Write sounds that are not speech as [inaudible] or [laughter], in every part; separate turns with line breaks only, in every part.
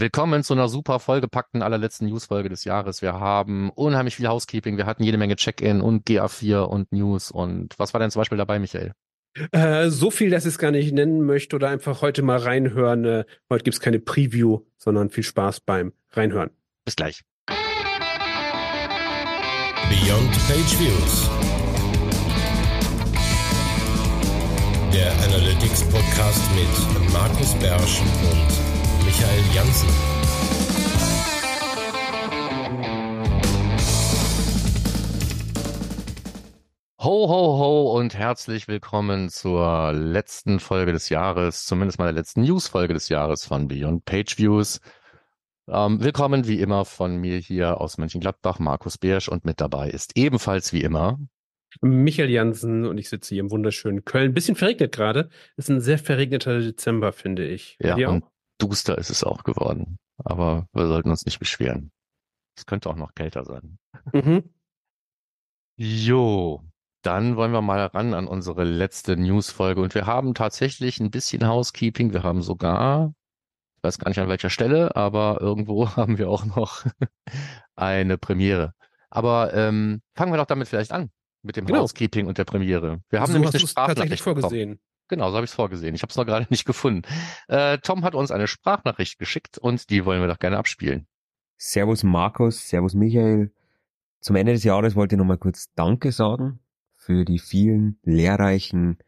Willkommen zu einer super vollgepackten allerletzten Newsfolge des Jahres. Wir haben unheimlich viel Housekeeping, wir hatten jede Menge Check-in und GA4 und News und was war denn zum Beispiel dabei, Michael?
Äh, so viel, dass ich es gar nicht nennen möchte oder einfach heute mal reinhören. Äh, heute gibt's keine Preview, sondern viel Spaß beim Reinhören.
Bis gleich.
Beyond Page Views. Der Analytics Podcast mit Markus Bersch und Michael Janssen.
Ho, ho, ho und herzlich willkommen zur letzten Folge des Jahres, zumindest mal der letzten News-Folge des Jahres von Beyond Page Views. Ähm, willkommen wie immer von mir hier aus Mönchengladbach, Markus Beersch und mit dabei ist ebenfalls wie immer
Michael Jansen und ich sitze hier im wunderschönen Köln. Bisschen verregnet gerade. Ist ein sehr verregneter Dezember, finde ich.
Ja, und duster ist es auch geworden. Aber wir sollten uns nicht beschweren. Es könnte auch noch kälter sein. Mhm. Jo, dann wollen wir mal ran an unsere letzte Newsfolge. Und wir haben tatsächlich ein bisschen Housekeeping. Wir haben sogar, ich weiß gar nicht an welcher Stelle, aber irgendwo [laughs] haben wir auch noch eine Premiere. Aber ähm, fangen wir doch damit vielleicht an mit dem genau. Housekeeping und der Premiere. Wir haben so nämlich eine Sprachnachricht vorgesehen. Bekommen. Genau, so habe ich es vorgesehen. Ich habe es noch gerade [laughs] nicht gefunden. Äh, Tom hat uns eine Sprachnachricht geschickt und die wollen wir doch gerne abspielen.
Servus Markus, Servus Michael. Zum Ende des Jahres wollte ich nochmal kurz Danke sagen für die vielen lehrreichen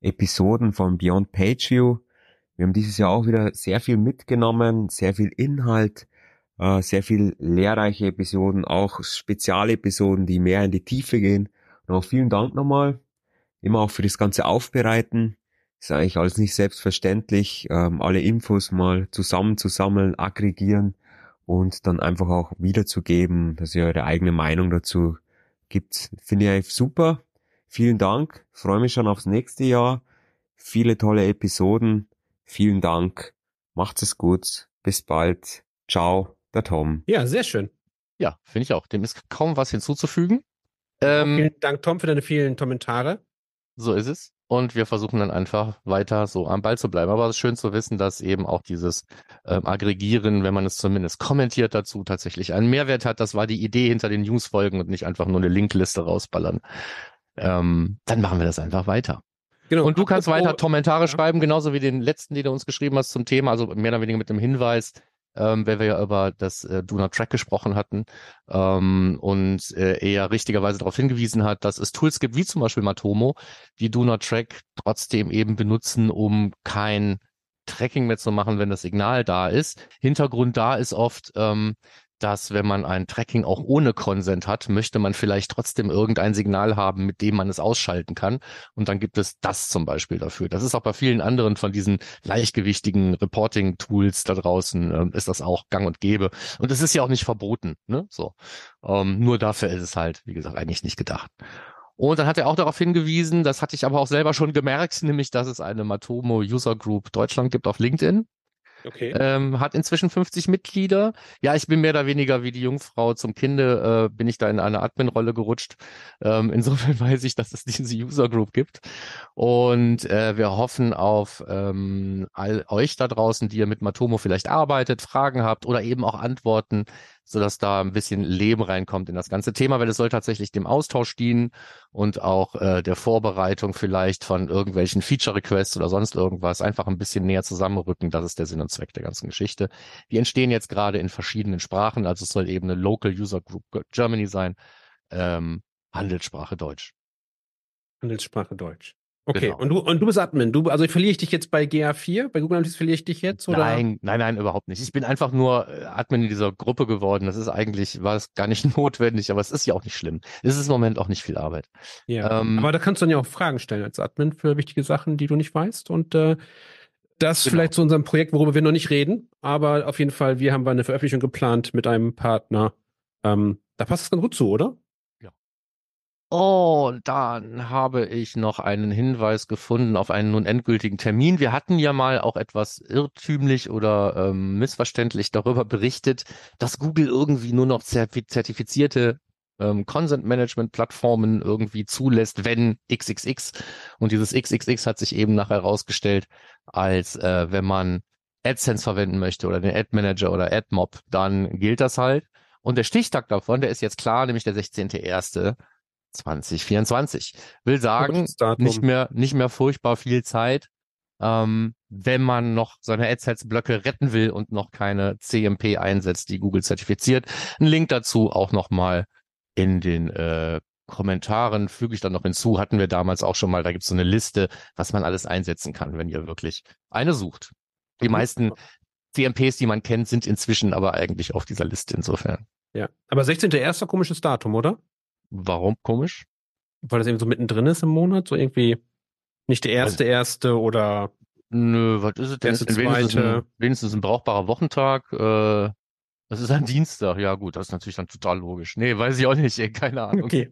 Episoden von Beyond Pageview. Wir haben dieses Jahr auch wieder sehr viel mitgenommen, sehr viel Inhalt, äh, sehr viel lehrreiche Episoden, auch Spezialepisoden, die mehr in die Tiefe gehen. Auch vielen Dank nochmal immer auch für das ganze Aufbereiten. Ist eigentlich alles nicht selbstverständlich, ähm, alle Infos mal zusammenzusammeln, aggregieren und dann einfach auch wiederzugeben, dass ihr eure eigene Meinung dazu gibt. Finde ich eigentlich super. Vielen Dank. Freue mich schon aufs nächste Jahr. Viele tolle Episoden. Vielen Dank. Macht's es gut. Bis bald. Ciao, der Tom.
Ja, sehr schön.
Ja, finde ich auch. Dem ist kaum was hinzuzufügen.
Ähm, vielen Dank, Tom, für deine vielen Kommentare.
So ist es. Und wir versuchen dann einfach weiter so am Ball zu bleiben. Aber es ist schön zu wissen, dass eben auch dieses ähm, Aggregieren, wenn man es zumindest kommentiert dazu, tatsächlich einen Mehrwert hat. Das war die Idee hinter den Newsfolgen und nicht einfach nur eine Linkliste rausballern. Ähm, dann machen wir das einfach weiter. Genau. Und du kannst weiter Kommentare ja. schreiben, genauso wie den letzten, den du uns geschrieben hast zum Thema, also mehr oder weniger mit dem Hinweis, ähm, weil wir ja über das äh, Not Track gesprochen hatten ähm, und äh, er richtigerweise darauf hingewiesen hat, dass es Tools gibt, wie zum Beispiel Matomo, die Do Not Track trotzdem eben benutzen, um kein Tracking mehr zu machen, wenn das Signal da ist. Hintergrund da ist oft, ähm, dass wenn man ein Tracking auch ohne Consent hat, möchte man vielleicht trotzdem irgendein Signal haben, mit dem man es ausschalten kann. Und dann gibt es das zum Beispiel dafür. Das ist auch bei vielen anderen von diesen leichtgewichtigen Reporting-Tools da draußen, äh, ist das auch gang und gäbe. Und es ist ja auch nicht verboten. Ne? So. Ähm, nur dafür ist es halt, wie gesagt, eigentlich nicht gedacht. Und dann hat er auch darauf hingewiesen, das hatte ich aber auch selber schon gemerkt, [laughs] nämlich, dass es eine Matomo User Group Deutschland gibt auf LinkedIn. Okay. Ähm, hat inzwischen 50 Mitglieder. Ja, ich bin mehr oder weniger wie die Jungfrau zum Kinde, äh, bin ich da in eine Admin-Rolle gerutscht. Ähm, [laughs] insofern weiß ich, dass es diese User Group gibt. Und äh, wir hoffen auf ähm, all euch da draußen, die ihr mit Matomo vielleicht arbeitet, Fragen habt oder eben auch Antworten sodass da ein bisschen Leben reinkommt in das ganze Thema, weil es soll tatsächlich dem Austausch dienen und auch äh, der Vorbereitung vielleicht von irgendwelchen Feature-Requests oder sonst irgendwas einfach ein bisschen näher zusammenrücken. Das ist der Sinn und Zweck der ganzen Geschichte. Die entstehen jetzt gerade in verschiedenen Sprachen, also es soll eben eine Local User Group Germany sein, ähm, Handelssprache Deutsch.
Handelssprache Deutsch. Okay, genau. und du und du bist Admin. Du, also verliere ich dich jetzt bei GA4? Bei Google Analytics verliere ich dich jetzt? Oder?
Nein, nein, nein, überhaupt nicht. Ich bin einfach nur äh, Admin in dieser Gruppe geworden. Das ist eigentlich, war es gar nicht [laughs] notwendig, aber es ist ja auch nicht schlimm. Es ist im Moment auch nicht viel Arbeit.
Ja. Ähm, aber da kannst du dann ja auch Fragen stellen als Admin für wichtige Sachen, die du nicht weißt. Und äh, das genau. vielleicht zu unserem Projekt, worüber wir noch nicht reden. Aber auf jeden Fall, wir haben eine Veröffentlichung geplant mit einem Partner. Ähm, da passt es ganz gut zu, oder?
Oh, dann habe ich noch einen Hinweis gefunden auf einen nun endgültigen Termin. Wir hatten ja mal auch etwas irrtümlich oder ähm, missverständlich darüber berichtet, dass Google irgendwie nur noch zertifizierte ähm, Consent Management Plattformen irgendwie zulässt, wenn XXX. Und dieses XXX hat sich eben nachher herausgestellt, als äh, wenn man AdSense verwenden möchte oder den Ad Manager oder AdMob, dann gilt das halt. Und der Stichtag davon, der ist jetzt klar, nämlich der 16.01.2024. Will sagen, nicht mehr, nicht mehr furchtbar viel Zeit, ähm, wenn man noch seine AdSense-Blöcke retten will und noch keine CMP einsetzt, die Google zertifiziert. Ein Link dazu auch nochmal in den äh, Kommentaren füge ich dann noch hinzu, hatten wir damals auch schon mal, da gibt es so eine Liste, was man alles einsetzen kann, wenn ihr wirklich eine sucht. Die mhm. meisten CMPs, die man kennt, sind inzwischen aber eigentlich auf dieser Liste insofern.
Ja, aber 16.01. komisches Datum, oder?
Warum komisch?
Weil das irgendwie so mittendrin ist im Monat, so irgendwie nicht der erste, also, erste oder.
Nö, was ist es denn? Erste, wenigstens, ein, wenigstens ein brauchbarer Wochentag. Äh, das ist ein Dienstag, ja gut, das ist natürlich dann total logisch. Nee, weiß ich auch nicht, ey, keine Ahnung. Okay.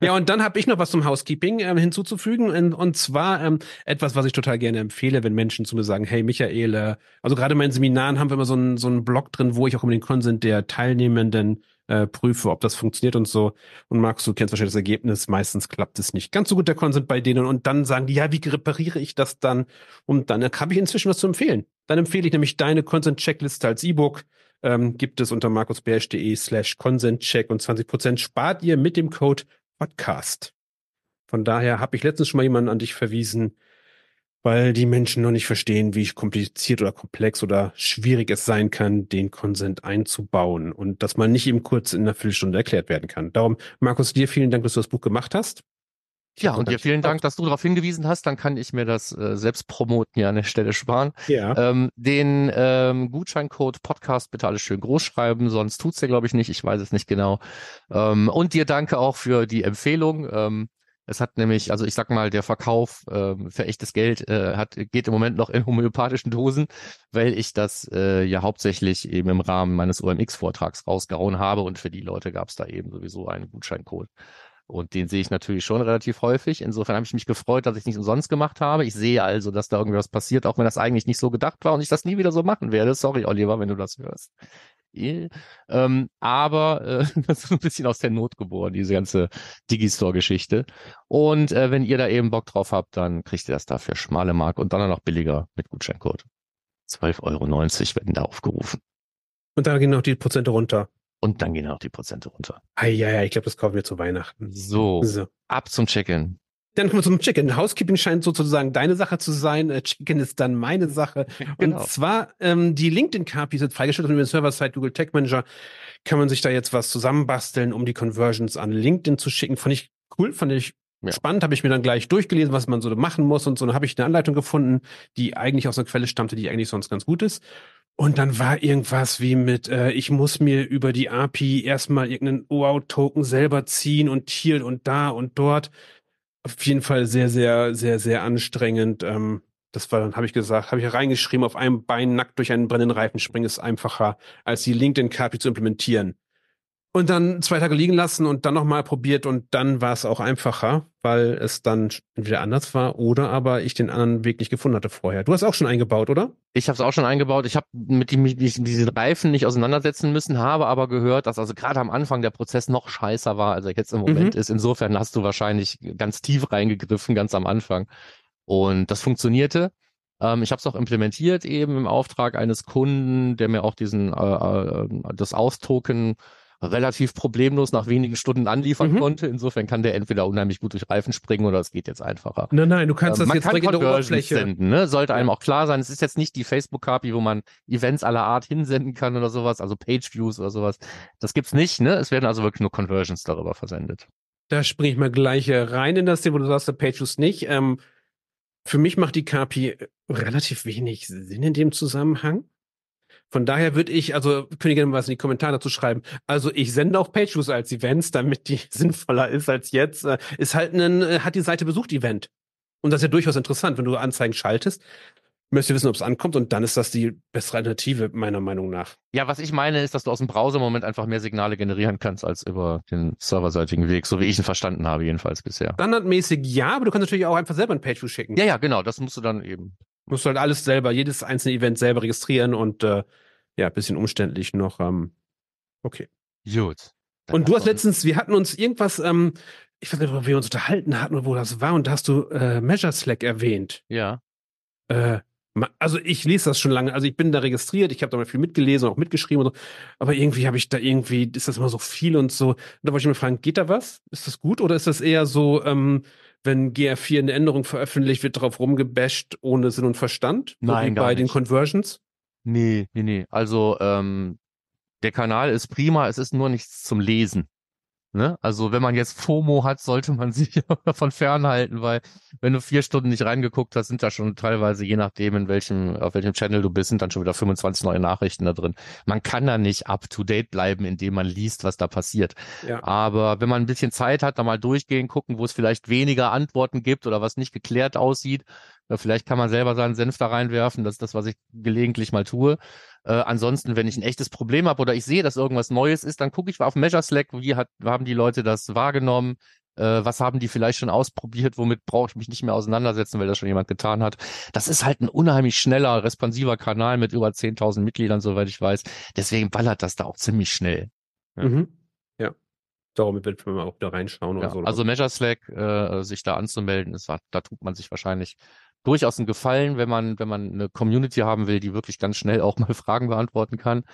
Ja, und dann habe ich noch was zum Housekeeping ähm, hinzuzufügen. Und, und zwar ähm, etwas, was ich total gerne empfehle, wenn Menschen zu mir sagen, hey Michael, also gerade in meinen Seminaren haben wir immer so einen so einen Blog drin, wo ich auch über den Consent der Teilnehmenden äh, prüfe, ob das funktioniert und so. Und Markus, du kennst wahrscheinlich das Ergebnis. Meistens klappt es nicht ganz so gut, der Consent bei denen. Und dann sagen die, ja, wie repariere ich das dann? Und dann habe ich inzwischen was zu empfehlen. Dann empfehle ich nämlich deine Consent-Checkliste als E-Book ähm, gibt es unter markusbersch.de slash consentcheck und 20% spart ihr mit dem Code Podcast. Von daher habe ich letztens schon mal jemanden an dich verwiesen, weil die Menschen noch nicht verstehen, wie kompliziert oder komplex oder schwierig es sein kann, den Consent einzubauen und dass man nicht eben kurz in einer Viertelstunde erklärt werden kann. Darum, Markus, dir vielen Dank, dass du das Buch gemacht hast.
Ja, und dir vielen Dank, dass du darauf hingewiesen hast. Dann kann ich mir das äh, selbst promoten hier an der Stelle sparen. Ja. Ähm, den ähm, Gutscheincode Podcast bitte alles schön groß schreiben, sonst tut's ja, glaube ich, nicht. Ich weiß es nicht genau. Ähm, und dir danke auch für die Empfehlung. Ähm, es hat nämlich, also ich sag mal, der Verkauf äh, für echtes Geld äh, hat, geht im Moment noch in homöopathischen Dosen, weil ich das äh, ja hauptsächlich eben im Rahmen meines OMX-Vortrags rausgehauen habe und für die Leute gab es da eben sowieso einen Gutscheincode. Und den sehe ich natürlich schon relativ häufig. Insofern habe ich mich gefreut, dass ich nicht umsonst gemacht habe. Ich sehe also, dass da irgendwas passiert, auch wenn das eigentlich nicht so gedacht war und ich das nie wieder so machen werde. Sorry, Oliver, wenn du das hörst. Ähm, aber äh, [laughs] das ist ein bisschen aus der Not geboren, diese ganze Digistore-Geschichte. Und äh, wenn ihr da eben Bock drauf habt, dann kriegt ihr das dafür schmale Mark und dann noch billiger mit Gutscheincode. 12,90 Euro werden da aufgerufen.
Und da gehen noch die Prozente runter.
Und dann gehen auch die Prozente runter.
Ah, ja, ja, ich glaube, das kaufen wir zu Weihnachten.
So, so. ab zum Check-in.
Dann kommen wir zum Check-in. Housekeeping scheint sozusagen deine Sache zu sein. Äh, Check-in ist dann meine Sache. genau. Und zwar ähm, die LinkedIn-KPI sind freigestellt und über den Server-Side Google Tech Manager kann man sich da jetzt was zusammenbasteln, um die Conversions an LinkedIn zu schicken. Fand ich cool, fand ich ja. Spannend, habe ich mir dann gleich durchgelesen, was man so machen muss und so. Dann habe ich eine Anleitung gefunden, die eigentlich aus einer Quelle stammte, die eigentlich sonst ganz gut ist. Und dann war irgendwas wie mit, äh, ich muss mir über die API erstmal irgendeinen OAuth-Token selber ziehen und hier und da und dort. Auf jeden Fall sehr, sehr, sehr, sehr anstrengend. Ähm, das war dann, habe ich gesagt, habe ich reingeschrieben, auf einem Bein nackt durch einen brennenden Reifen springen ist einfacher, als die LinkedIn-KPI zu implementieren. Und dann zwei Tage liegen lassen und dann nochmal probiert und dann war es auch einfacher, weil es dann entweder anders war oder aber ich den anderen Weg nicht gefunden hatte vorher. Du hast auch schon eingebaut, oder?
Ich habe es auch schon eingebaut. Ich habe mit mit diesen Reifen nicht auseinandersetzen müssen, habe aber gehört, dass also gerade am Anfang der Prozess noch scheißer war, als er jetzt im Moment mhm. ist. Insofern hast du wahrscheinlich ganz tief reingegriffen, ganz am Anfang. Und das funktionierte. Ähm, ich habe es auch implementiert eben im Auftrag eines Kunden, der mir auch diesen äh, äh, das Austoken relativ problemlos nach wenigen Stunden anliefern mhm. konnte. Insofern kann der entweder unheimlich gut durch Reifen springen oder es geht jetzt einfacher.
Nein, nein, du kannst ähm, das jetzt
kann direkt Oberfläche senden. Ne? Sollte einem auch klar sein. Es ist jetzt nicht die Facebook-KPI, wo man Events aller Art hinsenden kann oder sowas, also Page-Views oder sowas. Das gibt's nicht. Ne? Es werden also wirklich nur Conversions darüber versendet.
Da springe ich mal gleich rein in das Thema, wo du sagst, der Page-Views nicht. Ähm, für mich macht die KPI relativ wenig Sinn in dem Zusammenhang. Von daher würde ich, also könnt ihr gerne was in die Kommentare dazu schreiben. Also ich sende auch Pageviews als Events, damit die [laughs] sinnvoller ist als jetzt. Äh, ist halt ein, äh, hat die Seite besucht Event. Und das ist ja durchaus interessant, wenn du Anzeigen schaltest. Müsst ihr wissen, ob es ankommt und dann ist das die bessere Alternative, meiner Meinung nach.
Ja, was ich meine, ist, dass du aus dem Browser im Moment einfach mehr Signale generieren kannst als über den serverseitigen Weg, so wie ich ihn verstanden habe, jedenfalls bisher.
Standardmäßig ja, aber du kannst natürlich auch einfach selber ein Pageview schicken.
Ja, ja, genau, das musst du dann eben
Musst du halt alles selber, jedes einzelne Event selber registrieren und äh, ja, bisschen umständlich noch. Ähm, okay.
Gut.
Und du hast letztens, wir hatten uns irgendwas, ähm, ich weiß nicht, wo wir uns unterhalten hatten oder wo das war, und da hast du äh, Measure Slack erwähnt.
Ja.
Äh, Also ich lese das schon lange. Also ich bin da registriert, ich habe da mal viel mitgelesen, auch mitgeschrieben und so. Aber irgendwie habe ich da irgendwie, ist das immer so viel und so. Und da wollte ich mir fragen, geht da was? Ist das gut oder ist das eher so, ähm, wenn GR4 eine Änderung veröffentlicht, wird darauf rumgebasht ohne Sinn und Verstand?
Nein, gar
bei
nicht.
den Conversions?
Nee, nee, nee. Also ähm, der Kanal ist prima, es ist nur nichts zum Lesen. Ne? Also wenn man jetzt FOMO hat, sollte man [laughs] sich davon fernhalten, weil wenn du vier Stunden nicht reingeguckt hast, sind da schon teilweise, je nachdem, in welchem, auf welchem Channel du bist, sind dann schon wieder 25 neue Nachrichten da drin. Man kann da nicht up to date bleiben, indem man liest, was da passiert.
Ja.
Aber wenn man ein bisschen Zeit hat, da mal durchgehen, gucken, wo es vielleicht weniger Antworten gibt oder was nicht geklärt aussieht, vielleicht kann man selber seinen Senf da reinwerfen. Das ist das, was ich gelegentlich mal tue. Äh, ansonsten, wenn ich ein echtes Problem habe oder ich sehe, dass irgendwas Neues ist, dann gucke ich auf Measure Slack, wie hat, haben die Leute das wahrgenommen, äh, was haben die vielleicht schon ausprobiert, womit brauche ich mich nicht mehr auseinandersetzen, weil das schon jemand getan hat. Das ist halt ein unheimlich schneller, responsiver Kanal mit über 10.000 Mitgliedern, soweit ich weiß. Deswegen ballert das da auch ziemlich schnell. Ja.
Mhm. Ja. Darum wird man auch da reinschauen oder
Ja,
so.
also Measure Slack, äh, sich da anzumelden, ist, da tut man sich wahrscheinlich durchaus einen Gefallen, wenn man, wenn man eine Community haben will, die wirklich ganz schnell auch [laughs] mal Fragen beantworten kann.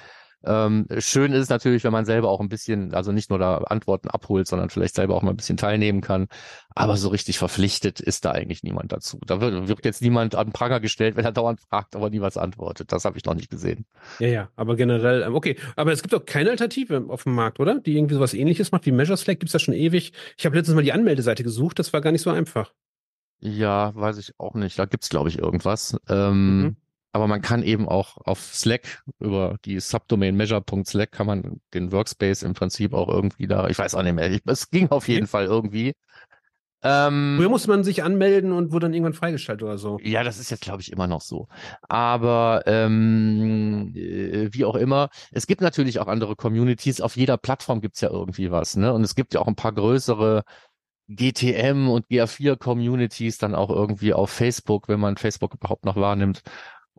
Ähm, schön ist es natürlich, wenn man selber auch ein bisschen, also nicht nur da Antworten abholt, sondern vielleicht selber auch mal ein bisschen teilnehmen kann. Aber so richtig verpflichtet ist da eigentlich niemand dazu. Da wird, wird jetzt niemand an Pranger gestellt, wenn er dauernd fragt, aber nie was antwortet. Das habe ich noch nicht gesehen.
Ja, ja, aber generell, ähm, okay. Aber es gibt auch keine Alternative auf dem Markt, oder? Die irgendwie sowas ähnliches macht wie Measure Slack, gibt's das schon ewig. Ich habe letztens mal die Anmeldeseite gesucht, das war gar nicht so einfach.
Ja, weiß ich auch nicht. Da gibt's glaube ich, irgendwas. Ähm,
Mhm.
Aber man kann eben auch auf Slack über die Subdomain measure.slack kann man den Workspace im Prinzip auch irgendwie da, ich weiß auch nicht mehr, es ging auf jeden
Okay.
Fall irgendwie. Ähm,
Früher musste man sich anmelden und wurde dann irgendwann freigeschaltet oder so.
ja, das ist jetzt, glaube ich, immer noch so. Aber ähm, äh, wie auch immer, es gibt natürlich auch andere Communities. Auf jeder Plattform gibt's ja irgendwie was, ne? Und es gibt ja auch ein paar größere GTM und GA4-Communities dann auch irgendwie auf Facebook, wenn man Facebook überhaupt noch wahrnimmt.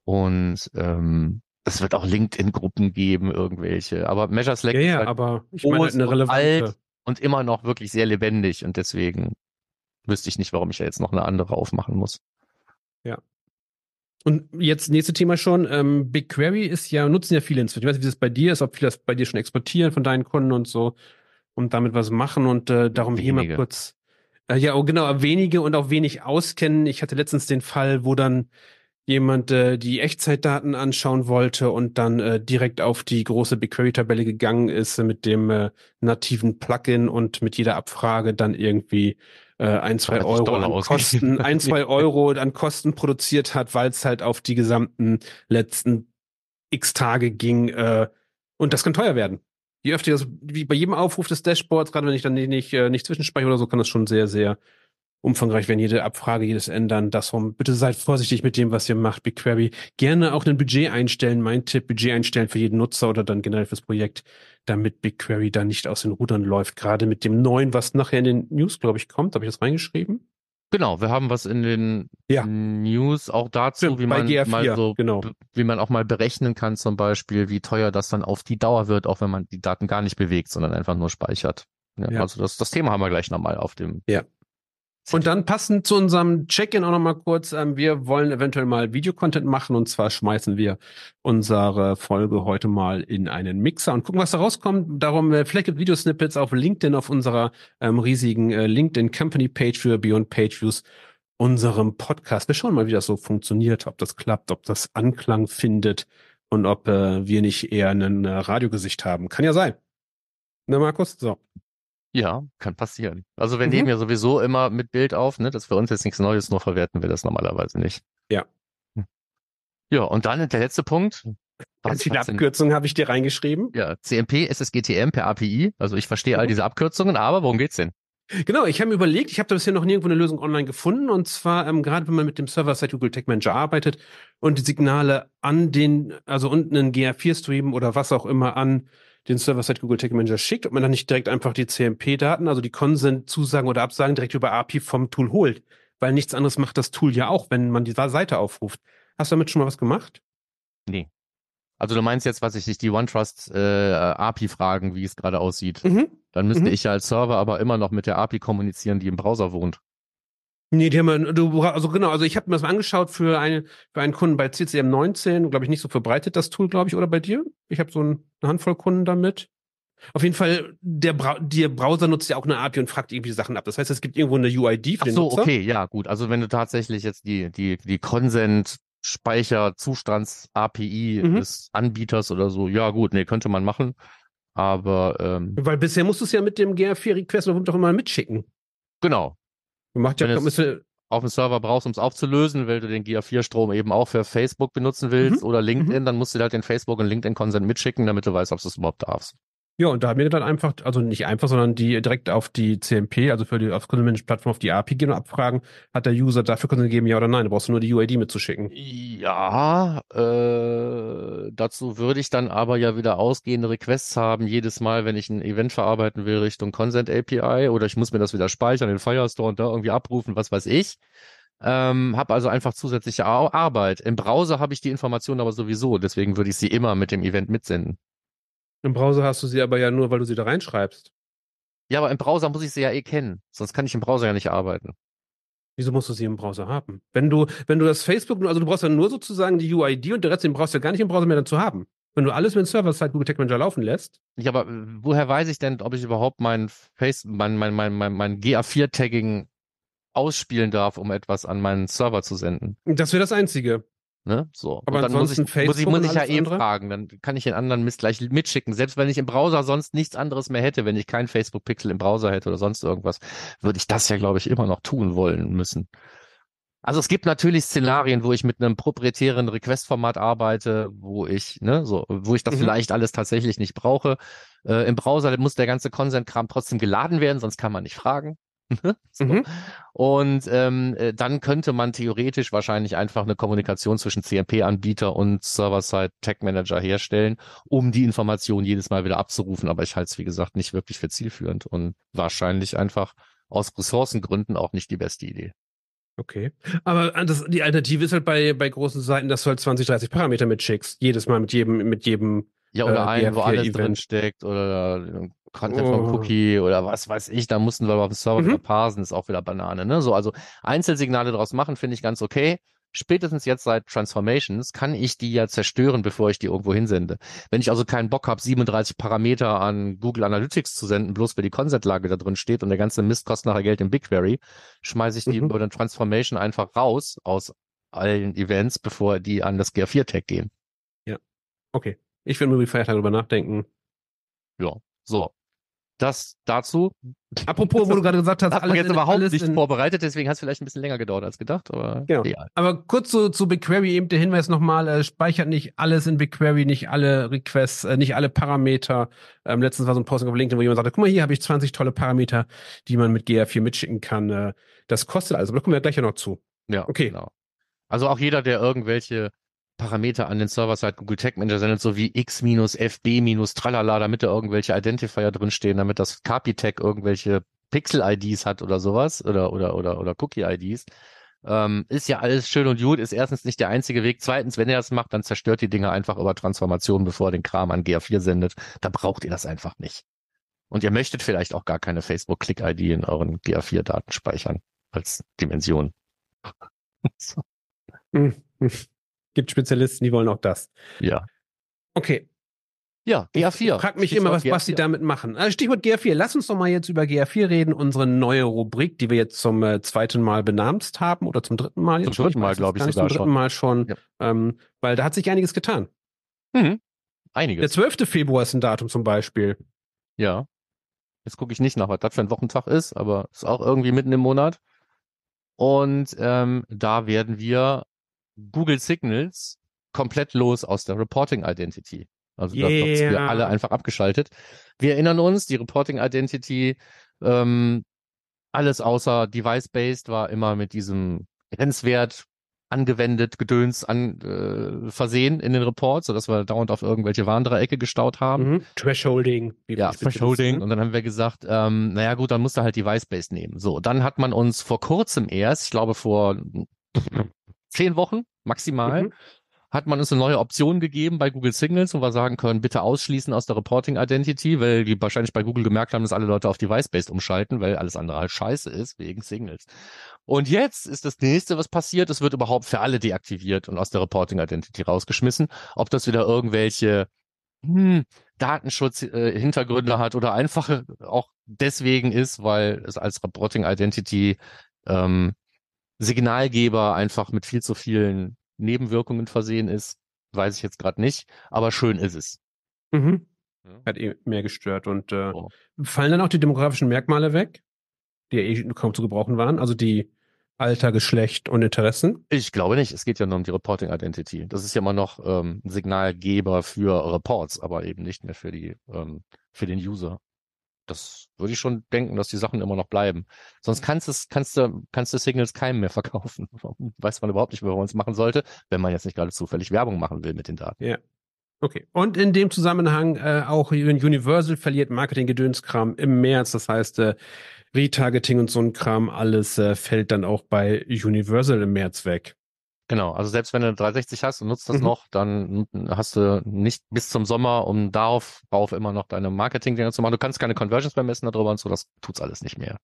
Und ähm, es wird auch LinkedIn-Gruppen geben, irgendwelche. Aber Measure Slack
Ja,
ist
ja,
halt
aber ich meine eine relevante.
alt. und immer noch wirklich sehr lebendig. Und deswegen wüsste ich nicht, warum ich ja jetzt noch eine andere aufmachen muss.
Und jetzt nächste Thema schon. Ähm, BigQuery ist ja, nutzen ja viele inzwischen. Ich weiß nicht, wie das bei dir ist, ob viele das bei dir schon exportieren von deinen Kunden und so und damit was machen und äh, darum hier mal
Wenige.
kurz. Äh, ja, oh, genau, wenige und auch wenig auskennen. Ich hatte letztens den Fall, wo dann jemand äh, die Echtzeitdaten anschauen wollte und dann äh, direkt auf die große BigQuery-Tabelle gegangen ist äh, mit dem äh, nativen Plugin und mit jeder Abfrage dann irgendwie äh, ein, zwei
30
Euro
Dollar
an. Kosten, ein, zwei [laughs] Euro an Kosten produziert hat, weil es halt auf die gesamten letzten x Tage ging. Äh, und das kann teuer werden. Je öfter das, wie bei jedem Aufruf des Dashboards, gerade wenn ich dann nicht, äh, nicht zwischenspreche oder so, kann das schon sehr, sehr umfangreich werden. Jede Abfrage, jedes Ändern, das rum. Bitte seid vorsichtig mit dem, was ihr macht, BigQuery. Gerne auch ein Budget einstellen. Mein Tipp, Budget einstellen für jeden Nutzer oder dann generell fürs Projekt, damit BigQuery da nicht aus den Rudern läuft. Gerade mit dem neuen, was nachher in den News, glaube ich, kommt. Habe ich das reingeschrieben?
Genau, wir haben was in den
Ja.
News auch dazu,
Stimmt,
wie man
GR4,
mal so,
genau.
wie man auch mal berechnen kann, zum Beispiel, wie teuer das dann auf die Dauer wird, auch wenn man die Daten gar nicht bewegt, sondern einfach nur speichert. Ja,
Ja.
Also das, das Thema haben wir gleich nochmal auf dem.
Ja. Und dann passend zu unserem Check-in auch nochmal kurz, ähm, wir wollen eventuell mal Videocontent machen und zwar schmeißen wir unsere Folge heute mal in einen Mixer und gucken, was da rauskommt. Darum, äh, vielleicht gibt Videosnippets auf LinkedIn auf unserer ähm, riesigen äh, LinkedIn Company Page für Beyond Page Views, unserem Podcast. Wir schauen mal, wie das so funktioniert, ob das klappt, ob das Anklang findet und ob äh, wir nicht eher ein äh, Radiogesicht haben. Kann ja sein. Ne, Markus? So.
Ja, kann passieren. Also wir
Mhm.
nehmen ja sowieso immer mit Bild auf, ne? Das ist für uns jetzt nichts Neues, nur verwerten wir das normalerweise nicht.
Ja.
Hm. Ja, und dann der letzte Punkt. Was
viele Abkürzungen habe ich dir reingeschrieben.
Ja, CMP, SSGTM per API. Also ich verstehe all
Mhm.
diese Abkürzungen, aber worum geht's denn?
Genau, ich habe mir überlegt, ich habe da bisher noch nirgendwo eine Lösung online gefunden. Und zwar, ähm, gerade wenn man mit dem Server-Side Google Tag Manager arbeitet und die Signale an den, also unten einen GR4-Stream oder was auch immer an den Server-Side Google Tag Manager schickt, ob man dann nicht direkt einfach die CMP-Daten, also die Consent-Zusagen oder Absagen direkt über API vom Tool holt. Weil nichts anderes macht das Tool ja auch, wenn man die Seite aufruft. Hast du damit schon mal was gemacht?
Nee. Also du meinst jetzt, was ich dich die OneTrust äh, API fragen, wie es gerade aussieht.
Mhm.
Dann müsste
Mhm.
ich ja als Server aber immer noch mit der API kommunizieren, die im Browser wohnt.
Nee, die haben wir, du, also genau, also ich habe mir das mal angeschaut für, eine, für einen Kunden bei CCM 19, glaube ich, nicht so verbreitet das Tool, glaube ich, oder bei dir? Ich habe so eine Handvoll Kunden damit. Auf jeden Fall, der, Bra der Browser nutzt ja auch eine API und fragt irgendwie Sachen ab. Das heißt, es gibt irgendwo eine UID für
Ach
den
so,
Nutzer.
okay, ja, gut. Also wenn du tatsächlich jetzt die, die, die Consent Speicher Zustands API
Mhm.
des Anbieters oder so, ja gut, nee, könnte man machen. Aber ähm,
Weil bisher musst du es ja mit dem GR4-Request doch immer mitschicken.
genau,
Macht ja,
Wenn es-
müsste,
auf dem Server brauchst, um es aufzulösen, weil du den GA4-Strom eben auch für Facebook benutzen willst
Mhm.
oder LinkedIn, dann musst du halt den Facebook und LinkedIn-Consent mitschicken, damit du weißt, ob du es überhaupt darfst.
Ja, und da haben wir dann einfach, also nicht einfach, sondern die direkt auf die CMP, also für die auf Content-Plattform auf die API gehen und abfragen, hat der User dafür Consent gegeben, ja oder nein? Du brauchst nur die UID mitzuschicken.
Ja, äh, dazu würde ich dann aber ja wieder ausgehende Requests haben, jedes Mal, wenn ich ein Event verarbeiten will Richtung Consent API oder ich muss mir das wieder speichern in Firestore und da irgendwie abrufen, was weiß ich. Ähm, habe also einfach zusätzliche Ar Arbeit. Im Browser habe ich die Informationen aber sowieso, deswegen würde ich sie immer mit dem Event mitsenden.
Im Browser hast du sie aber ja nur, weil du sie da reinschreibst.
Ja, aber im Browser muss ich sie ja eh kennen, sonst kann ich im Browser ja nicht arbeiten.
Wieso musst du sie im Browser haben? Wenn du, wenn du das Facebook, nur- also du brauchst ja nur sozusagen die UID und der Rest, den brauchst du ja gar nicht im Browser mehr dann zu haben. Wenn du alles mit dem Server-Side Google Tag Manager laufen lässt,
Ja, aber äh, woher weiß ich denn, ob ich überhaupt mein Face, mein, mein, mein, mein, mein GA4-Tagging ausspielen darf, um etwas an meinen Server zu senden?
das wäre das Einzige.
Ne? So.
Aber
und dann muss ich,
ansonsten
muss ich,
Facebook
muss ich ja eh
andere?
fragen. Dann kann ich den anderen Mist gleich mitschicken. Selbst wenn ich im Browser sonst nichts anderes mehr hätte, wenn ich kein Facebook-Pixel im Browser hätte oder sonst irgendwas, würde ich das ja, glaube ich, immer noch tun wollen müssen. Also es gibt natürlich Szenarien, wo ich mit einem proprietären Request-Format arbeite, wo ich, ne, so, wo ich das
Mhm.
vielleicht alles tatsächlich nicht brauche. Äh, Im Browser muss der ganze Consent-Kram trotzdem geladen werden, sonst kann man nicht fragen. [laughs] so.
Mhm.
Und ähm, äh, dann könnte man theoretisch wahrscheinlich einfach eine Kommunikation zwischen CMP-Anbieter und Server-Side Tag Manager herstellen, um die Information jedes Mal wieder abzurufen. Aber ich halte es, wie gesagt, nicht wirklich für zielführend und wahrscheinlich einfach aus Ressourcengründen auch nicht die beste Idee.
Okay. Aber das, die Alternative ist halt bei, bei großen Seiten, dass du halt 20, 30 Parameter mitschickst. Jedes Mal mit jedem, mit jedem.
Ja, oder
Äh,
einen, wo alles
GA4-Event.
drin steckt oder ein Content
Oh.
vom Cookie oder was weiß ich, da mussten wir aber auf dem Server
Mhm.
wieder parsen, ist auch wieder Banane, ne? So, also Einzelsignale draus machen, finde ich ganz okay. Spätestens jetzt seit Transformations kann ich die ja zerstören, bevor ich die irgendwo hinsende. Wenn ich also keinen Bock habe, 37 Parameter an Google Analytics zu senden, bloß weil die Consent-Lage da drin steht und der ganze Mist kostet nachher Geld im BigQuery, schmeiße ich die
Mhm.
über den Transformation einfach raus aus allen Events, bevor die an das GA4-Tag gehen.
Okay. Ich will nur die Feiertage drüber nachdenken.
Ja, so. Das dazu.
Apropos, wo du gerade gesagt hast,
Hat man jetzt
in-
überhaupt
alles
nicht
in,
vorbereitet, deswegen hat es vielleicht ein bisschen länger gedauert als gedacht, aber
Genau.
egal.
Aber kurz zu, zu BigQuery eben der Hinweis nochmal, äh, speichert nicht alles in BigQuery, nicht alle Requests, äh, nicht alle Parameter. Ähm, letztens war so ein Posting auf LinkedIn, wo jemand sagte, guck mal, hier habe ich 20 tolle Parameter, die man mit GR4 mitschicken kann. Äh, das kostet alles, aber da kommen wir gleich ja noch zu.
Ja,
Okay.
genau. Also auch jeder, der irgendwelche Parameter an den Server-Side Google Tag Manager sendet, so wie x fb tralala, damit da irgendwelche Identifier drinstehen, damit das Capi-Tag irgendwelche Pixel-IDs hat oder sowas oder, oder, oder, oder Cookie-IDs. Ähm, ist ja alles schön und gut, ist erstens nicht der einzige Weg. Zweitens, wenn ihr das macht, dann zerstört die Dinge einfach über Transformation, bevor ihr den Kram an GA4 sendet. Da braucht ihr das einfach nicht. Und ihr möchtet vielleicht auch gar keine Facebook-Click-ID in euren GA4-Daten speichern als Dimension. [laughs] So,
hm. Gibt Spezialisten, die wollen auch das.
ja.
Okay.
Ja, GA4.
Frag mich
Stichwort
immer, was, was die
GA4.
damit machen. Äh, Stichwort GR4. Lass uns doch mal jetzt über GR4 reden, unsere neue Rubrik, die wir jetzt zum äh, zweiten Mal benamst haben oder zum dritten Mal
Zum
jetzt.
dritten Mal,
weiß es
glaub ich, sogar
Zum dritten. Mal schon.
Ja.
Ähm, weil da hat sich einiges getan.
Mhm.
Der
Einiges.
12. Februar ist ein Datum zum Beispiel.
Ja. Jetzt gucke ich nicht nach, was das für ein Wochentag ist, aber ist auch irgendwie mitten im Monat. Und ähm, da werden wir Google Signals komplett los aus der Reporting Identity. Also da wird wir
Yeah.
alle einfach abgeschaltet. Wir erinnern uns, die Reporting Identity, ähm, alles außer Device-Based war immer mit diesem Grenzwert angewendet, Gedöns an, äh, versehen in den Reports, sodass wir dauernd auf irgendwelche Warndreiecke gestaut haben.
Mhm. Thresholding. wie
Ja, Thresholding.
ne?
Und dann haben wir gesagt, ähm, naja gut, dann musst du halt Device-Based nehmen. So, dann hat man uns vor kurzem erst, ich glaube vor zehn Wochen maximal,
Mhm.
hat man uns eine neue Option gegeben bei Google Signals, wo wir sagen können, bitte ausschließen aus der Reporting Identity, weil die wahrscheinlich bei Google gemerkt haben, dass alle Leute auf Device-Based umschalten, weil alles andere halt scheiße ist wegen Signals. Und jetzt ist das nächste, was passiert, es wird überhaupt für alle deaktiviert und aus der Reporting Identity rausgeschmissen. Ob das wieder irgendwelche hm, Datenschutz-Hintergründe äh, hat oder einfach auch deswegen ist, weil es als Reporting Identity ähm, Signalgeber einfach mit viel zu vielen Nebenwirkungen versehen ist, weiß ich jetzt gerade nicht, aber schön ist es.
Mhm. Hat eh mehr gestört. Und äh, oh. fallen dann auch die demografischen Merkmale weg, die ja eh kaum zu gebrauchen waren? Also die Alter, Geschlecht und Interessen?
Ich glaube nicht. Es geht ja nur um die Reporting Identity. Das ist ja immer noch ähm, ein Signalgeber für Reports, aber eben nicht mehr für die ähm, für den User das würde ich schon denken, dass die Sachen immer noch bleiben. Sonst kannst du, kannst du, kannst du Signals keinem mehr [laughs] verkaufen. Weiß man überhaupt nicht, was man es machen sollte, wenn man jetzt nicht gerade zufällig Werbung machen will mit den Daten.
Ja. Okay. Und in dem Zusammenhang äh, auch Universal verliert Marketing-Gedönskram im März. Das heißt, äh, Retargeting und so ein Kram, alles äh, fällt dann auch bei Universal im März weg.
Genau, also selbst wenn du 360 hast und nutzt das mhm. noch, dann hast du nicht bis zum Sommer, um darauf, darauf immer noch deine Marketing-Dinger zu machen. Du kannst keine Conversions mehr messen darüber und so, das tut's alles nicht mehr,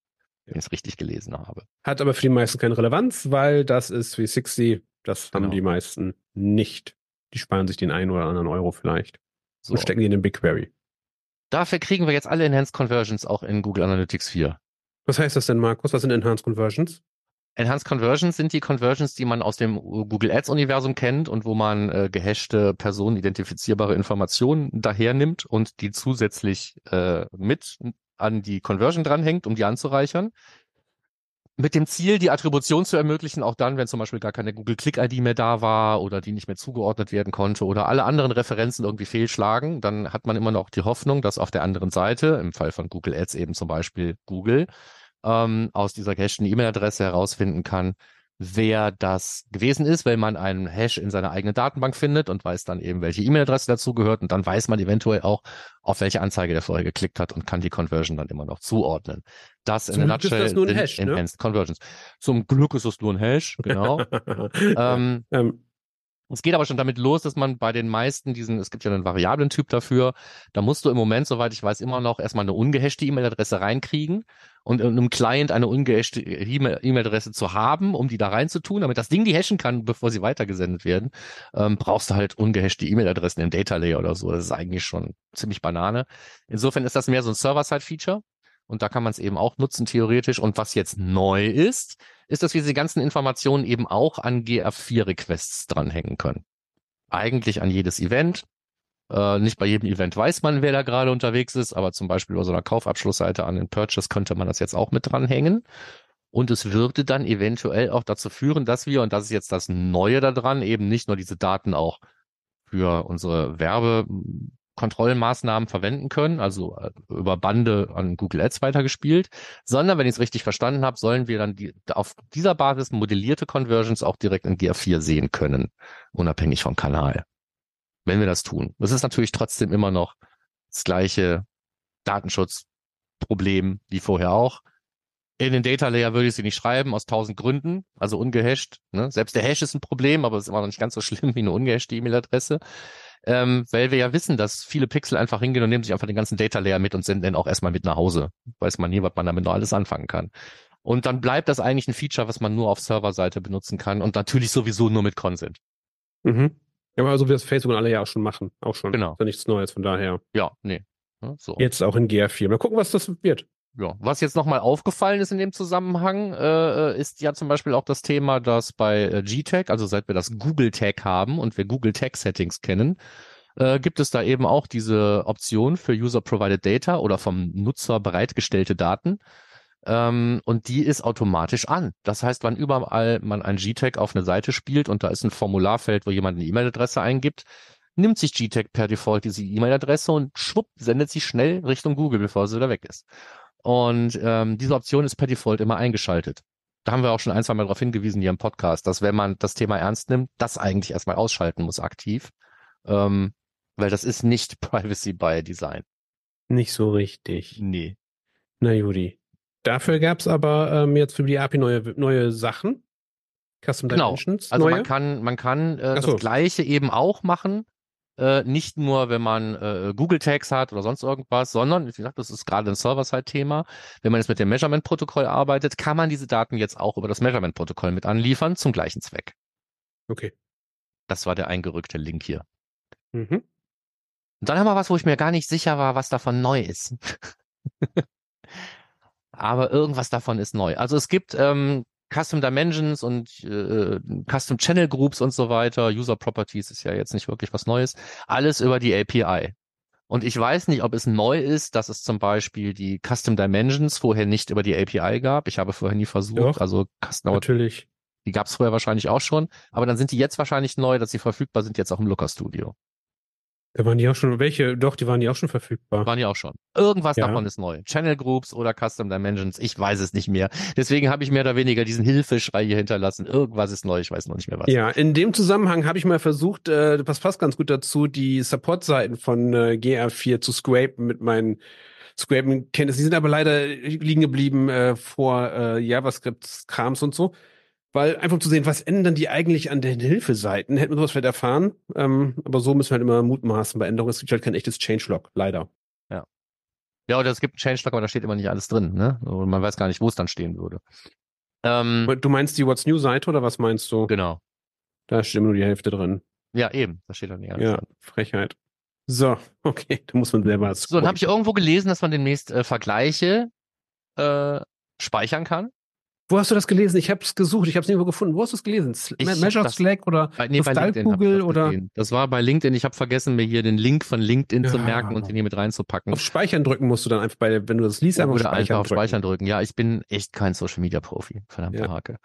wenn ich es richtig gelesen habe.
Hat aber für die meisten keine Relevanz, weil das ist 360, das genau. haben die meisten nicht. Die sparen sich den einen oder anderen Euro vielleicht so. und stecken die in den BigQuery.
Dafür kriegen wir jetzt alle Enhanced Conversions auch in Google Analytics 4.
Was heißt das denn, Markus? Was sind Enhanced Conversions?
Enhanced Conversions sind die Conversions, die man aus dem Google Ads Universum kennt und wo man äh, gehashte personenidentifizierbare Informationen daher nimmt und die zusätzlich äh, mit an die Conversion dranhängt, um die anzureichern. Mit dem Ziel, die Attribution zu ermöglichen, auch dann, wenn zum Beispiel gar keine Google Click ID mehr da war oder die nicht mehr zugeordnet werden konnte oder alle anderen Referenzen irgendwie fehlschlagen, dann hat man immer noch die Hoffnung, dass auf der anderen Seite, im Fall von Google Ads eben zum Beispiel Google, ähm, aus dieser gehashten E-Mail-Adresse herausfinden kann, wer das gewesen ist, weil man einen Hash in seiner eigenen Datenbank findet und weiß dann eben, welche E-Mail-Adresse dazu gehört und dann weiß man eventuell auch, auf welche Anzeige der vorher geklickt hat und kann die Conversion dann immer noch zuordnen. Das Zum in der Nutshell ist das nur ein Hash, ne? Enhanced Conversions. Zum Glück ist es nur ein Hash, genau. [laughs] ähm, ähm, es geht aber schon damit los, dass man bei den meisten diesen, es gibt ja einen variablen Typ dafür, da musst du im Moment, soweit ich weiß, immer noch erstmal eine ungehashte E-Mail-Adresse reinkriegen und in einem Client eine ungehashte E-Mail-Adresse zu haben, um die da reinzutun, damit das Ding die hashen kann, bevor sie weitergesendet werden, ähm, brauchst du halt ungehashte E-Mail-Adressen im Data Layer oder so. Das ist eigentlich schon ziemlich Banane. Insofern ist das mehr so ein Server-Side-Feature. Und da kann man es eben auch nutzen, theoretisch. Und was jetzt neu ist, ist, dass wir diese ganzen Informationen eben auch an GR4-Requests dranhängen können. Eigentlich an jedes Event. Äh, nicht bei jedem Event weiß man, wer da gerade unterwegs ist, aber zum Beispiel bei so einer Kaufabschlussseite an den Purchase könnte man das jetzt auch mit dranhängen. Und es würde dann eventuell auch dazu führen, dass wir, und das ist jetzt das Neue daran, eben nicht nur diese Daten auch für unsere Werbe Kontrollmaßnahmen verwenden können, also äh, über Bande an Google Ads weitergespielt, sondern wenn ich es richtig verstanden habe, sollen wir dann die, auf dieser Basis modellierte Conversions auch direkt in GA4 sehen können, unabhängig vom Kanal. Wenn wir das tun. Das ist natürlich trotzdem immer noch das gleiche Datenschutzproblem wie vorher auch. In den Data Layer würde ich sie nicht schreiben, aus tausend Gründen, also ungehasht. Ne? Selbst der Hash ist ein Problem, aber es ist immer noch nicht ganz so [laughs] schlimm wie eine ungehashte E-Mail-Adresse ähm, weil wir ja wissen, dass viele Pixel einfach hingehen und nehmen sich einfach den ganzen Data Layer mit und senden den auch erstmal mit nach Hause. Weiß man nie, was man damit noch alles anfangen kann. Und dann bleibt das eigentlich ein Feature, was man nur auf Serverseite benutzen kann und natürlich sowieso nur mit Consent.
Mhm. Ja, aber so wie das Facebook und alle ja auch schon machen. Auch schon.
Genau. Ist
ja nichts Neues, von daher.
Ja, nee. Ja,
so. Jetzt auch in GR4. Mal gucken, was das wird.
Ja, was jetzt nochmal aufgefallen ist in dem Zusammenhang, äh, ist ja zum Beispiel auch das Thema, dass bei äh, GTAG, also seit wir das Google Tag haben und wir Google Tag Settings kennen, äh, gibt es da eben auch diese Option für User-Provided Data oder vom Nutzer bereitgestellte Daten. Ähm, und die ist automatisch an. Das heißt, wann überall man ein GTAG auf eine Seite spielt und da ist ein Formularfeld, wo jemand eine E-Mail-Adresse eingibt, nimmt sich GTAG per Default diese E-Mail-Adresse und schwupp, sendet sie schnell Richtung Google, bevor sie wieder weg ist. Und ähm, diese Option ist per Default immer eingeschaltet. Da haben wir auch schon ein, zwei Mal darauf hingewiesen hier im Podcast, dass wenn man das Thema ernst nimmt, das eigentlich erstmal ausschalten muss aktiv. Ähm, weil das ist nicht [laughs] Privacy by Design.
Nicht so richtig.
Nee.
Na Juri. Dafür gab's aber ähm, jetzt für die API neue, neue Sachen. Custom
Genau.
Dimensions.
Also
neue?
man kann, man kann äh,
so.
das Gleiche eben auch machen. Äh, nicht nur, wenn man äh, Google Tags hat oder sonst irgendwas, sondern, wie gesagt, das ist gerade ein Server-Side-Thema. Wenn man jetzt mit dem Measurement-Protokoll arbeitet, kann man diese Daten jetzt auch über das Measurement-Protokoll mit anliefern zum gleichen Zweck.
Okay.
Das war der eingerückte Link hier.
Mhm.
Und dann haben wir was, wo ich mir gar nicht sicher war, was davon neu ist. [laughs] Aber irgendwas davon ist neu. Also es gibt ähm, Custom Dimensions und äh, Custom Channel Groups und so weiter. User Properties ist ja jetzt nicht wirklich was Neues. Alles über die API. Und ich weiß nicht, ob es neu ist, dass es zum Beispiel die Custom Dimensions vorher nicht über die API gab. Ich habe vorher nie versucht.
Doch.
Also Custom,
Natürlich.
die gab es vorher wahrscheinlich auch schon. Aber dann sind die jetzt wahrscheinlich neu, dass sie verfügbar sind jetzt auch im Looker Studio.
Da waren die auch schon, welche? Doch, die waren die auch schon verfügbar.
Waren ja auch schon. Irgendwas
Ja.
davon ist neu. Channel Groups oder Custom Dimensions, ich weiß es nicht mehr. Deswegen habe ich mehr oder weniger diesen Hilfeschrei hier hinterlassen. Irgendwas ist neu, ich weiß noch nicht mehr was.
Ja, in dem Zusammenhang habe ich mal versucht, äh, das passt ganz gut dazu, die Support-Seiten von äh, GR4 zu scrapen mit meinen Scrapen-Kenntnissen. Die sind aber leider liegen geblieben äh, vor äh, JavaScript-Krams und so. Weil einfach zu sehen, was ändern die eigentlich an den Hilfeseiten, hätten wir sowas vielleicht erfahren. Ähm, aber so müssen wir halt immer mutmaßen bei Änderungen. Es gibt halt kein echtes Changelog, leider.
Ja, oder es gibt einen Changelog, aber da steht immer nicht alles drin, ne? Und man weiß gar nicht, wo es dann stehen würde. Ähm,
Du meinst die What's New-Seite oder was meinst du?
genau.
Da steht immer nur die Hälfte drin.
Ja, eben. Da steht dann nicht alles
Ja,
drin.
Frechheit. So, [laughs] okay, da muss man selber
So, dann habe ich irgendwo gelesen, dass man demnächst äh, Vergleiche äh, speichern kann.
Wo hast du das gelesen? Ich habe es gesucht, ich habe es nirgendwo gefunden. Wo hast du es gelesen?
Ich
Measure
das-
Slack oder
Bei, nee, bei
Kristall
LinkedIn hab ich
Google
das
oder
gesehen. Das war bei LinkedIn. Ich habe vergessen, mir hier den Link von LinkedIn zu
Ja.
merken und den hier mit reinzupacken.
auf Speichern drücken musst du dann einfach bei, wenn du das liest, einfach auf
Oder
Speichern
einfach auf
drücken.
Speichern drücken. Ja, ich bin echt kein Social Media Profi. Verdammte
Ja.
Hake.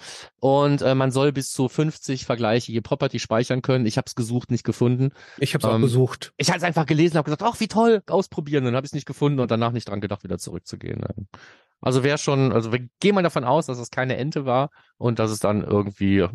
Und äh, man soll bis zu 50 Vergleiche je Property speichern können. Ich habe es gesucht, nicht gefunden.
Ich habe es auch
Ähm,
gesucht.
Ich habe es einfach gelesen, habe gesagt, ach wie toll, ausprobieren. Dann habe ich es nicht gefunden und danach nicht dran gedacht, wieder zurückzugehen. Also wäre schon, also wir gehen mal davon aus, dass es keine Ente war und dass es dann irgendwie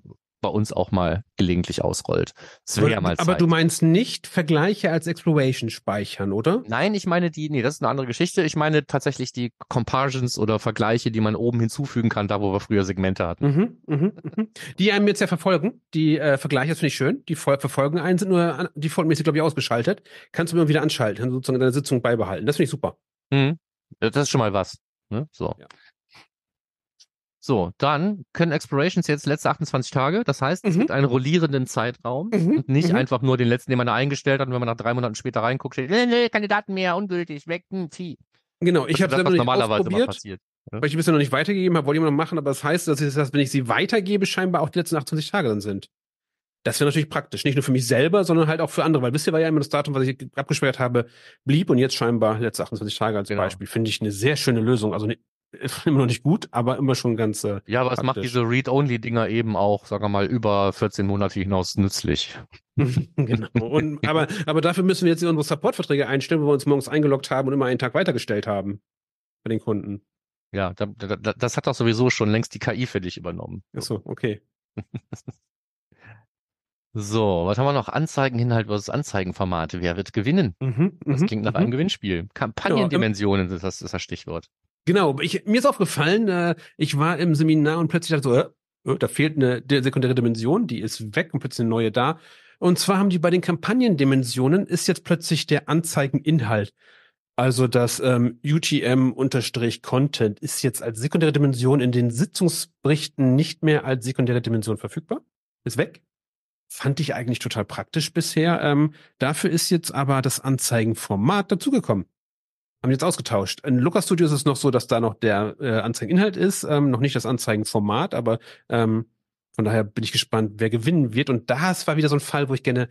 bei uns auch mal gelegentlich ausrollt. Es wäre ja mal
aber
Zeit.
du meinst nicht Vergleiche als Exploration speichern, oder?
Nein, ich meine die, nee, das ist eine andere Geschichte. Ich meine tatsächlich die Comparisons oder Vergleiche, die man oben hinzufügen kann, da wo wir früher Segmente hatten.
Mhm, mhm, mhm. Die einem jetzt ja verfolgen. Die äh, Vergleiche, das finde ich schön. Die verfolgen einen, sind nur an- defaultmäßig, glaube ich, ausgeschaltet. Kannst du immer wieder anschalten, sozusagen deine Sitzung beibehalten. Das finde ich super.
Mhm. Das ist schon mal was. Ne? So.
Ja.
So, dann können Explorations jetzt letzte 28 Tage. Das heißt, es
Mhm.
gibt einen rollierenden Zeitraum
Mhm,
und nicht
mhm.
einfach nur den letzten, den man da eingestellt hat und wenn man nach drei Monaten später reinguckt, steht, nee, nee, keine Daten mehr, ungültig, weg, hm, zieh.
Genau, ich habe
das, was normalerweise immer passiert.
Weil ich die bisher noch nicht weitergegeben habe, wollte ich immer noch machen, aber das heißt, dass ich das, wenn ich sie weitergebe, scheinbar auch die letzten 28 Tage dann sind. Das wäre natürlich praktisch. Nicht nur für mich selber, sondern halt auch für andere. Weil bisher war ja immer das Datum, was ich abgesperrt habe, blieb und jetzt scheinbar letzte 28 Tage als
Genau.
Beispiel. Finde ich eine sehr schöne Lösung. Also ne- [laughs] immer noch nicht gut, aber immer schon ganz. Äh,
Ja, aber es macht diese Read-Only-Dinger eben auch, sagen wir mal, über 14 Monate hinaus nützlich. [laughs]
genau. Und, aber, aber dafür müssen wir jetzt unsere Support-Verträge einstellen, wo wir uns morgens eingeloggt haben und immer einen Tag weitergestellt haben. Bei den Kunden.
Ja, da, da, da, das hat doch sowieso schon längst die KI für dich übernommen.
Achso, okay. [laughs]
So, was haben wir noch? Anzeigeninhalt versus Anzeigenformate. Wer wird gewinnen?
Mhm,
Das
mhm,
klingt nach
mhm.
einem Gewinnspiel. Kampagnendimensionen ist das, ist das Stichwort.
Genau, ich, mir ist aufgefallen, äh, ich war im Seminar und plötzlich dachte so, äh, äh, da fehlt eine sekundäre Dimension, die ist weg und plötzlich eine neue da. Und zwar haben die bei den Kampagnendimensionen ist jetzt plötzlich der Anzeigeninhalt. Also das ähm, UTM-Content ist jetzt als sekundäre Dimension in den Sitzungsberichten nicht mehr als sekundäre Dimension verfügbar. Ist weg. Fand ich eigentlich total praktisch bisher. Ähm, dafür ist jetzt aber das Anzeigenformat dazugekommen. Haben jetzt ausgetauscht. In Looker Studio ist es noch so, dass da noch der äh, Anzeigeninhalt ist, ähm, noch nicht das Anzeigenformat, aber ähm, von daher bin ich gespannt, wer gewinnen wird. Und das war wieder so ein Fall, wo ich gerne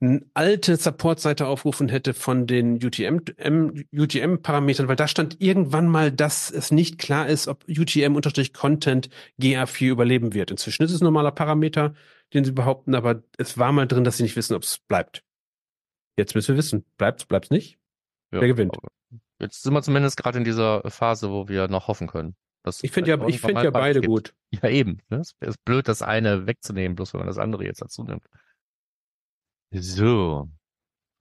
eine alte Support-Seite aufrufen hätte von den UTM, UTM-Parametern, weil da stand irgendwann mal, dass es nicht klar ist, ob UTM-Content GA4 überleben wird. Inzwischen ist es ein normaler Parameter, den sie behaupten, aber es war mal drin, dass sie nicht wissen, ob es bleibt. Jetzt müssen wir wissen, bleibt's, bleibt's nicht?
Ja,
Wer gewinnt?
Jetzt sind wir zumindest gerade in dieser Phase, wo wir noch hoffen können.
Ich finde ja, ich finde
irgendwann
ja beide
beides
gut.
gibt. Ja, eben. Ne? Es ist blöd, das eine wegzunehmen, bloß wenn man das andere jetzt dazu nimmt. So.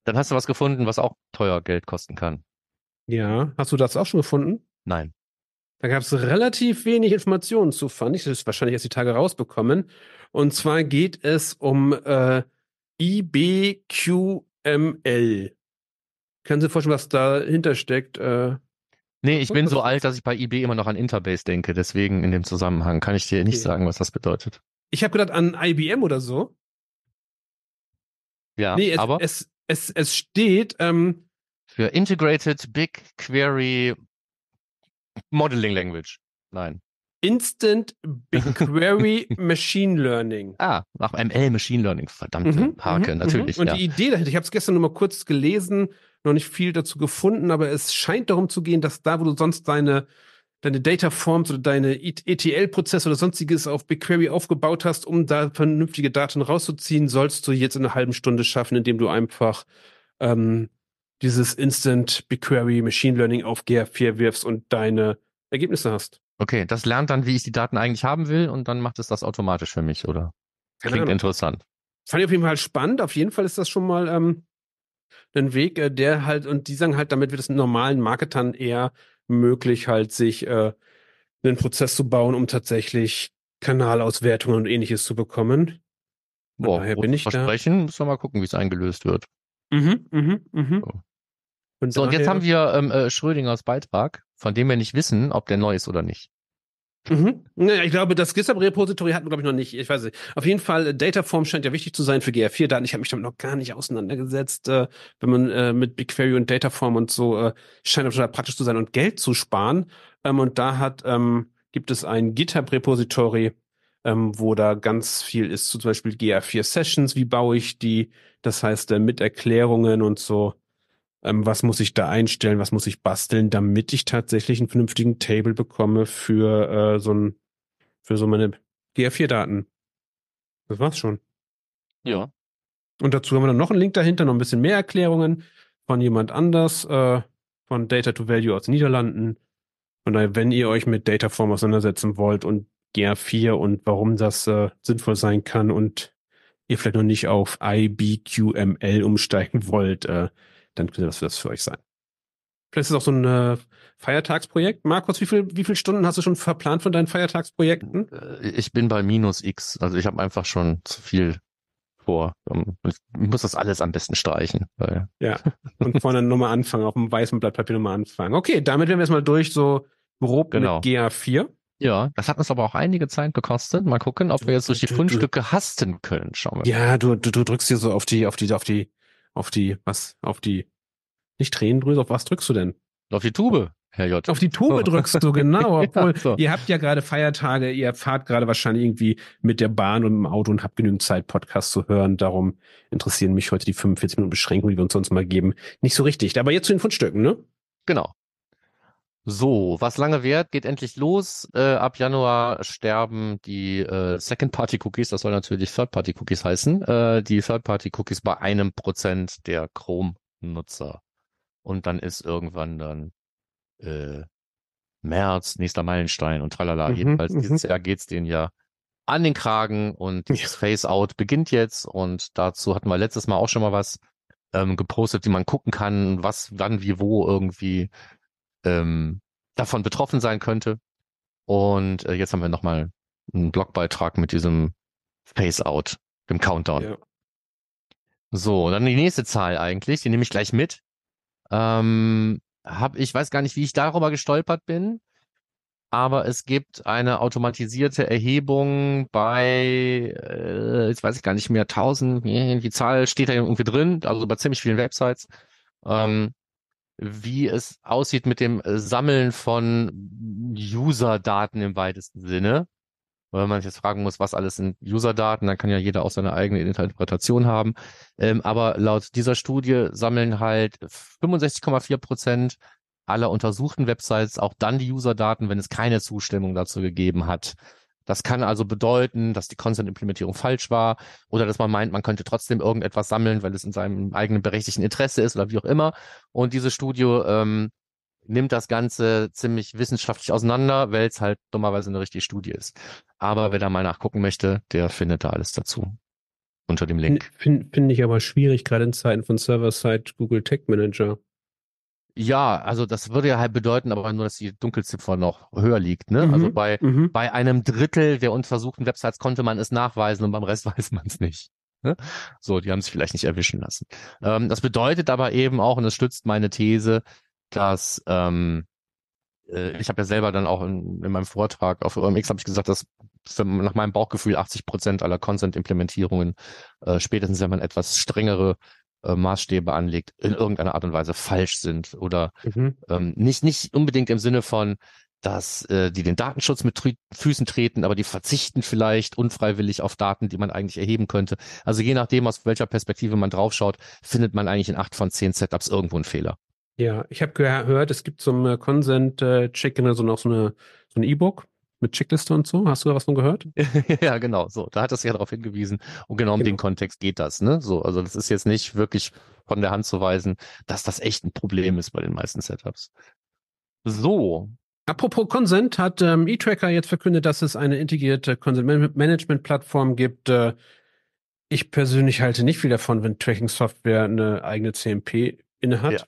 Dann hast du was gefunden, was auch teuer Geld kosten kann.
Ja, hast du das auch schon gefunden?
Nein.
Da gab es relativ wenig Informationen zu, fand ich. Das ist wahrscheinlich erst die Tage rausbekommen. Und zwar geht es um äh, IBQML. Können Sie sich vorstellen, was dahinter steckt? Äh,
Nee, ich bin so alt, dass ich bei eBay immer noch an Interbase denke. Deswegen in dem Zusammenhang kann ich dir nicht
Okay.
sagen, was das bedeutet.
ich habe gedacht an IBM oder so.
Ja,
nee, es,
aber
es, es, es steht, ähm,
für Integrated Big Query Modeling Language. Nein.
Instant BigQuery [laughs] Machine Learning.
Ah, nach ML Machine Learning. Verdammte Hake,
mhm,
natürlich.
mhm. Und
ja.
die Idee dahinter, ich habe es gestern nur mal kurz gelesen, noch nicht viel dazu gefunden, aber es scheint darum zu gehen, dass da, wo du sonst deine, deine Data Forms oder deine ETL-Prozesse oder sonstiges auf BigQuery aufgebaut hast, um da vernünftige Daten rauszuziehen, sollst du jetzt in einer halben Stunde schaffen, indem du einfach ähm, dieses Instant BigQuery Machine Learning auf GR4 wirfst und deine Ergebnisse hast.
Okay, das lernt dann, wie ich die Daten eigentlich haben will und dann macht es das automatisch für mich, oder? Klingt interessant.
Fand ich auf jeden Fall spannend. Auf jeden Fall ist das schon mal ähm, ein Weg, äh, der halt, und die sagen halt, damit wird es normalen Marketern eher möglich, halt sich äh, einen Prozess zu bauen, um tatsächlich Kanalauswertungen und ähnliches zu bekommen. Von
Boah,
daher bin ich da.
Versprechen, müssen wir mal gucken, wie es eingelöst wird.
Mhm, mhm, mhm.
So. So, und jetzt
daher-
haben wir ähm, äh, Schrödingers Beitrag, von dem wir nicht wissen, ob der neu ist oder nicht.
Mhm. Naja, ich glaube, das GitHub-Repository hatten wir, glaube ich, noch nicht. Ich weiß nicht. Auf jeden Fall, äh, Dataform scheint ja wichtig zu sein für GR4-Daten. Ich habe mich damit noch gar nicht auseinandergesetzt. Äh, wenn man äh, mit BigQuery und Dataform und so äh, scheint das praktisch zu sein und Geld zu sparen. Ähm, und da hat ähm, gibt es ein GitHub-Repository, ähm, wo da ganz viel ist, zum Beispiel GR4 Sessions, wie baue ich die, das heißt äh, mit Erklärungen und so. Ähm, was muss ich da einstellen, was muss ich basteln, damit ich tatsächlich einen vernünftigen Table bekomme für äh, so ein für so meine GR4-Daten. Das war's schon.
Ja.
Und dazu haben wir dann noch einen Link dahinter, noch ein bisschen mehr Erklärungen von jemand anders, äh, von Data to Value aus den Niederlanden. Von daher, wenn ihr euch mit Dataform auseinandersetzen wollt und GR4 und warum das äh, sinnvoll sein kann und ihr vielleicht noch nicht auf IBQML umsteigen wollt, äh, dann könnte das, das für euch sein. Vielleicht ist es auch so ein äh, Feiertagsprojekt. Markus, wie viel, wie viele Stunden hast du schon verplant von deinen Feiertagsprojekten?
Äh, Ich bin bei minus X, also ich habe einfach schon zu viel vor. Ähm, Ich muss das alles am besten streichen, weil
Ja. Und [laughs] vorne nochmal anfangen, auf dem weißen Blatt Papier nochmal anfangen. Okay, damit werden wir erstmal durch, so grob
Genau.
mit GA4.
ja, das hat uns aber auch einige Zeit gekostet. Mal gucken, ob wir jetzt durch die Fundstücke hasten können. Schauen wir.
Ja, du, du, du drückst hier so auf die, auf die, auf die, auf die, was, auf die, nicht Tränendrüse, auf was drückst du denn?
Auf die Tube, Herr J.
Auf die Tube drückst du, genau. [laughs] Obwohl,
Ja, so.
ihr habt ja gerade Feiertage, ihr fahrt gerade wahrscheinlich irgendwie mit der Bahn und im Auto und habt genügend Zeit, Podcasts zu hören. Darum interessieren mich heute die 45 Minuten Beschränkung, die wir uns sonst mal geben, nicht so richtig. Aber jetzt zu den Fundstücken, ne?
Genau. So, was lange währt, geht endlich los. Äh, ab Januar sterben die äh, Second-Party-Cookies, das soll natürlich Third-Party-Cookies heißen, äh, die Third-Party-Cookies bei einem Prozent der Chrome-Nutzer. Und dann ist irgendwann dann äh, März, nächster Meilenstein und tralala.
Mhm,
Jedenfalls
mhm.
dieses Jahr geht's denen ja an den Kragen und dieses Face-Out beginnt jetzt und dazu hatten wir letztes Mal auch schon mal was ähm, gepostet, wie man gucken kann, was, wann, wie, wo irgendwie ähm, davon betroffen sein könnte. Und äh, jetzt haben wir nochmal einen Blogbeitrag mit diesem Face-Out, dem Countdown.
Ja.
So, dann die nächste Zahl eigentlich, die nehme ich gleich mit. Ähm, hab, ich weiß gar nicht, wie ich darüber gestolpert bin, aber es gibt eine automatisierte Erhebung bei, äh, jetzt weiß ich gar nicht mehr, 1000, nee, die Zahl steht da irgendwie drin, also bei ziemlich vielen Websites, ähm, wie es aussieht mit dem äh, Sammeln von User-Daten im weitesten Sinne. Weil man sich jetzt fragen muss, was alles sind User-Daten, dann kann ja jeder auch seine eigene Interpretation haben. Ähm, aber laut dieser Studie sammeln halt 65,4 Prozent aller untersuchten Websites auch dann die User-Daten, wenn es keine Zustimmung dazu gegeben hat. Das kann also bedeuten, dass die Consent-Implementierung falsch war oder dass man meint, man könnte trotzdem irgendetwas sammeln, weil es in seinem eigenen berechtigten Interesse ist oder wie auch immer. Und diese Studie ähm, nimmt das Ganze ziemlich wissenschaftlich auseinander, weil es halt dummerweise eine richtige Studie ist. Aber wer da mal nachgucken möchte, der findet da alles dazu unter dem Link.
Finde find ich aber schwierig, gerade in Zeiten von Server-Side Google Tag Manager.
Ja, also das würde ja halt bedeuten, aber nur, dass die Dunkelziffer noch höher liegt. Ne?
Mhm,
Also bei,
mhm.
bei einem Drittel der untersuchten Websites konnte man es nachweisen und beim Rest [laughs] weiß man es nicht. Ne? So, die haben es vielleicht nicht erwischen lassen. Ähm, das bedeutet aber eben auch, und das stützt meine These, dass ähm, äh, ich habe ja selber dann auch in, in meinem Vortrag auf OMX habe ich gesagt, dass für, nach meinem Bauchgefühl 80 Prozent aller Content-Implementierungen äh, spätestens, wenn man etwas strengere äh, Maßstäbe anlegt, in irgendeiner Art und Weise falsch sind oder
Mhm.
ähm, nicht nicht unbedingt im Sinne von dass äh, die den Datenschutz mit Trü- Füßen treten, aber die verzichten vielleicht unfreiwillig auf Daten, die man eigentlich erheben könnte. Also je nachdem, aus welcher Perspektive man draufschaut, findet man eigentlich in acht von zehn Setups irgendwo einen Fehler.
Ja, ich habe gehört, es gibt zum äh, Consent-Check so noch so eine so ein E-Book mit Checkliste und so. Hast du da was von gehört? [laughs]
ja, genau. So, da hat es ja darauf hingewiesen. Und genau um
Genau.
den Kontext geht das. Ne? So, also das ist jetzt nicht wirklich von der Hand zu weisen, dass das echt ein Problem ist bei den meisten Setups. So,
Apropos Consent hat ähm, eTracker jetzt verkündet, dass es eine integrierte Consent-Management-Plattform gibt. Äh, ich persönlich halte nicht viel davon, wenn Tracking-Software eine eigene CMP innehat.
Ja.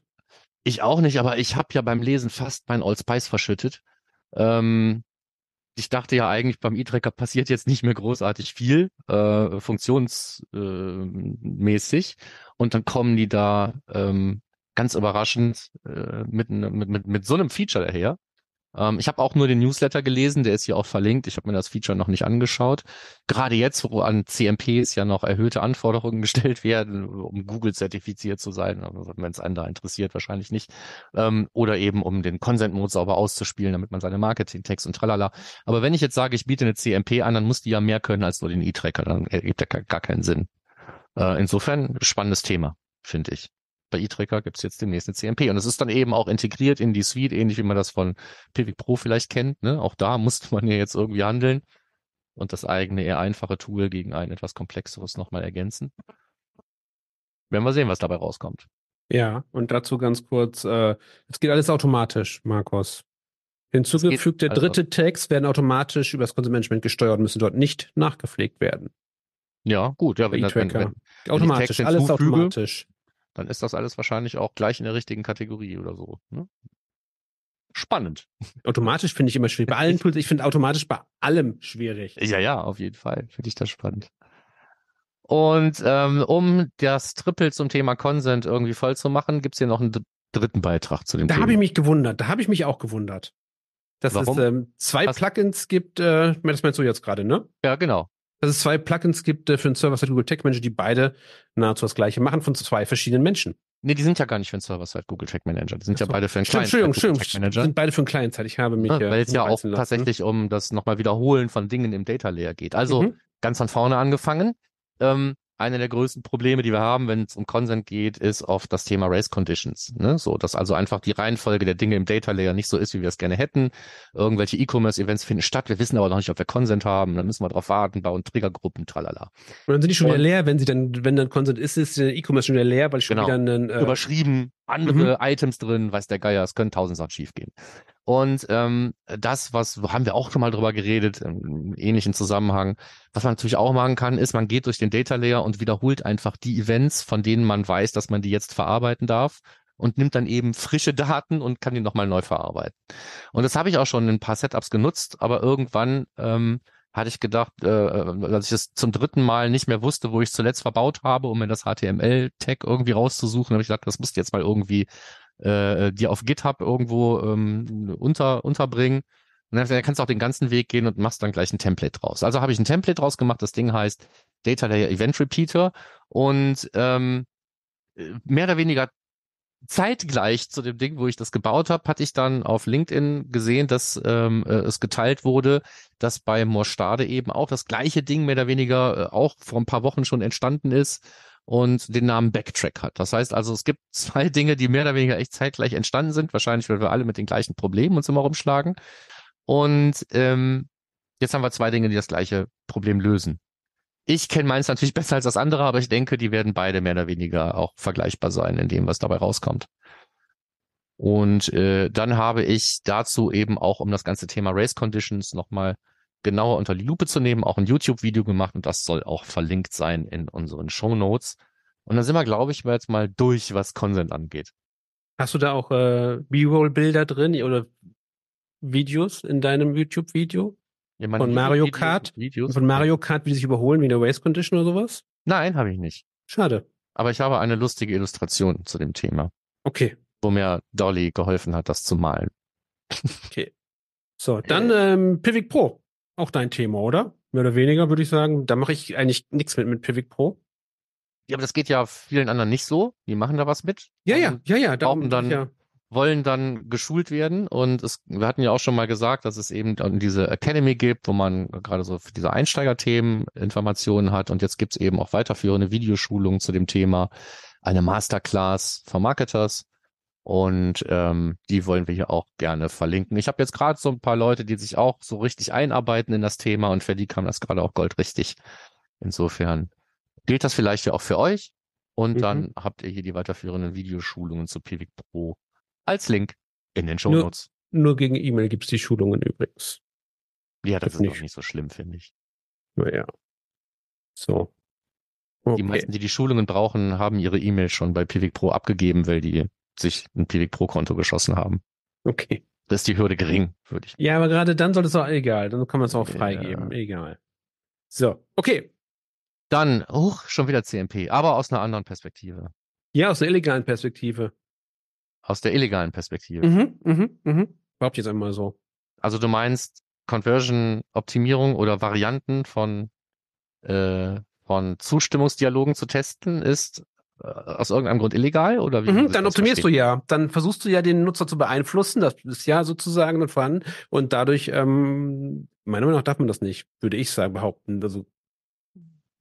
Ich auch nicht, aber ich habe ja beim Lesen fast mein Old Spice verschüttet. Ähm, ich dachte ja eigentlich, beim E-Tracker passiert jetzt nicht mehr großartig viel, äh, funktionsmäßig. Äh, und dann kommen die da ähm, ganz überraschend äh, mit, ne- mit, mit, mit so einem Feature daher. Ähm, ich habe auch nur den Newsletter gelesen, der ist hier auch verlinkt. Ich habe mir das Feature noch nicht angeschaut. Gerade jetzt, wo an CMPs ja noch erhöhte Anforderungen [laughs] gestellt werden, um Google zertifiziert zu sein, wenn es einen da interessiert, wahrscheinlich nicht. Ähm, oder eben um den Consent-Mode sauber auszuspielen, damit man seine Marketing-Tags und tralala. Aber wenn ich jetzt sage, ich biete eine CMP an, dann muss die ja mehr können als nur den E-Tracker. Dann ergibt gar- gar keinen Sinn. Äh, insofern spannendes Thema, finde ich. Bei E-Tracker gibt es jetzt demnächst eine CMP. Und es ist dann eben auch integriert in die Suite, ähnlich wie man das von Pivot Pro vielleicht kennt. Ne? Auch da musste man ja jetzt irgendwie handeln und das eigene eher einfache Tool gegen ein etwas komplexeres nochmal ergänzen. Werden wir sehen, was dabei rauskommt.
Ja, und dazu ganz kurz, äh, es geht alles automatisch, Markus. Hinzugefügte
also-
dritte Tags werden automatisch über das Consent-Management gesteuert und müssen dort nicht nachgepflegt werden.
Ja, gut. Ja, wenn, das- wenn,
eTracker.
wenn,
Automatisch, alles automatisch.
Dann ist das alles wahrscheinlich auch gleich in der richtigen Kategorie oder so. Ne? Spannend. [laughs]
Automatisch finde ich immer schwierig. Bei allen [laughs] Tools, ich finde automatisch bei allem schwierig.
Ja, ja, auf jeden Fall. Finde ich das spannend. Und ähm, um das Triple zum Thema Consent irgendwie voll zu machen, gibt's hier noch einen dr- dritten Beitrag zu dem
Da
Thema.
habe ich mich gewundert. Da habe ich mich auch gewundert. Dass
Warum?
es ähm, zwei Plugins gibt, äh, das meinst du jetzt gerade, ne?
ja, genau.
Dass es zwei Plugins gibt äh, für den Server-Side Google Tech Manager, die beide nahezu das gleiche machen von zwei verschiedenen Menschen.
Nee, die sind ja gar nicht für den Server-Side Google Tag Manager. Die sind ja
so.
beide für den Client
Entschuldigung,
Google
stimmt.
Tag Manager.
Sind beide für einen Client-Side. Ich habe mich.
Ja,
äh,
weil es ja auch
lassen.
tatsächlich um das nochmal Wiederholen von Dingen im Data Layer geht. Also
Mhm.
ganz von vorne angefangen. Ähm, eine der größten Probleme, die wir haben, wenn es um Consent geht, ist oft das Thema Race Conditions. Ne? So, dass also einfach die Reihenfolge der Dinge im Data Layer nicht so ist, wie wir es gerne hätten. Irgendwelche E-Commerce-Events finden statt. Wir wissen aber noch nicht, ob wir Consent haben. Dann müssen wir darauf warten, bauen Triggergruppen, tralala.
Und dann sind die schon wieder leer, wenn sie dann, wenn dann Consent ist, ist der E-Commerce schon wieder leer, weil schon
Genau.
wieder einen, äh,
Überschrieben, andere Items drin, weiß der Geier, es können tausend Sachen schiefgehen. Und ähm, das, was haben wir auch schon mal drüber geredet, im ähnlichen Zusammenhang, was man natürlich auch machen kann, ist, man geht durch den Data Layer und wiederholt einfach die Events, von denen man weiß, dass man die jetzt verarbeiten darf und nimmt dann eben frische Daten und kann die nochmal neu verarbeiten. Und das habe ich auch schon in ein paar Setups genutzt, aber irgendwann ähm, hatte ich gedacht, äh, als ich es zum dritten Mal nicht mehr wusste, wo ich zuletzt verbaut habe, um mir das HTML-Tag irgendwie rauszusuchen, habe ich gedacht, das musst du jetzt mal irgendwie äh, dir auf GitHub irgendwo ähm, unter, unterbringen. Und dann kannst du auch den ganzen Weg gehen und machst dann gleich ein Template draus. Also habe ich ein Template draus gemacht, das Ding heißt Data Layer Event Repeater und ähm, mehr oder weniger zeitgleich zu dem Ding, wo ich das gebaut habe, hatte ich dann auf LinkedIn gesehen, dass ähm, äh, es geteilt wurde, dass bei Morstade eben auch das gleiche Ding mehr oder weniger äh, auch vor ein paar Wochen schon entstanden ist und den Namen Backtrack hat. Das heißt also, es gibt zwei [laughs] Dinge, die mehr oder weniger echt zeitgleich entstanden sind, wahrscheinlich, weil wir alle mit den gleichen Problemen uns immer rumschlagen. Und ähm, jetzt haben wir zwei Dinge, die das gleiche Problem lösen. Ich kenne meins natürlich [laughs] besser als das andere, aber ich denke, die werden beide mehr oder weniger auch vergleichbar sein in dem, was dabei rauskommt. Und äh, dann habe ich dazu eben auch, um das ganze Thema Race Conditions nochmal genauer unter die Lupe zu nehmen, auch ein YouTube-Video gemacht und das soll auch verlinkt sein in unseren Show Notes. Und dann sind wir, glaube ich, jetzt mal durch, was Consent angeht.
Hast du da auch äh, B-Roll-Bilder drin oder Videos in deinem YouTube-Video?
Ja,
Von Mario
Videos-
Kart?
Videos.
Von Mario Kart, wie die sich überholen, wie in der Race Condition oder sowas?
Nein, habe ich nicht.
Schade.
Aber ich habe eine lustige Illustration zu dem Thema,
Okay.
wo mir Dolly geholfen hat, das zu malen.
So, dann ähm, Pivik Pro. Auch dein Thema, oder? Mehr oder weniger, würde ich sagen. Da mache ich eigentlich nichts mit mit Pivik Pro.
Ja, aber das geht ja vielen anderen nicht so. Die machen da was mit.
Ja, ja,
und
ja, ja. darum-
dann-
ja.
wollen dann geschult werden und es, wir hatten ja auch schon mal gesagt, dass es eben diese Academy gibt, wo man gerade so für diese Einsteigerthemen Informationen hat und jetzt gibt's eben auch weiterführende Videoschulungen zu dem Thema, eine Masterclass von Marketers und ähm, die wollen wir hier auch gerne verlinken. Ich habe jetzt gerade so ein paar Leute, die sich auch so richtig einarbeiten in das Thema und für die kam das gerade auch goldrichtig. Insofern gilt das vielleicht ja auch für euch und
Mhm.
dann habt ihr hier die weiterführenden Videoschulungen zu Pivik Pro als Link in den Show
Nur-
Notes.
Nur gegen E-Mail gibt's die Schulungen übrigens.
Ja, das
das
ist doch
nicht.
nicht so schlimm, finde ich.
Naja. So.
Die
Okay.
meisten, die die Schulungen brauchen, haben ihre E-Mail schon bei Pivik Pro abgegeben, weil die sich ein Pivik Pro Konto geschossen haben.
okay.
Das ist die Hürde gering, würde ich.
Ja, aber gerade dann sollte es auch egal. Dann kann man es auch
Ja.
freigeben. Egal. So, okay.
Dann, huch, schon wieder CMP, aber aus einer anderen Perspektive.
Ja, aus der illegalen Perspektive.
Aus der illegalen Perspektive.
Mhm, mhm, mhm. Ich jetzt einmal so.
Also du meinst Conversion-Optimierung oder Varianten von, äh, von Zustimmungsdialogen zu testen ist aus irgendeinem Grund illegal oder wie?
Mhm, dann
das
optimierst
verstehen?
du ja. Dann versuchst du ja den Nutzer zu beeinflussen. Das ist ja sozusagen dann vorhanden. Und dadurch, ähm, meiner Meinung nach darf man das nicht, würde ich sagen, behaupten. Also,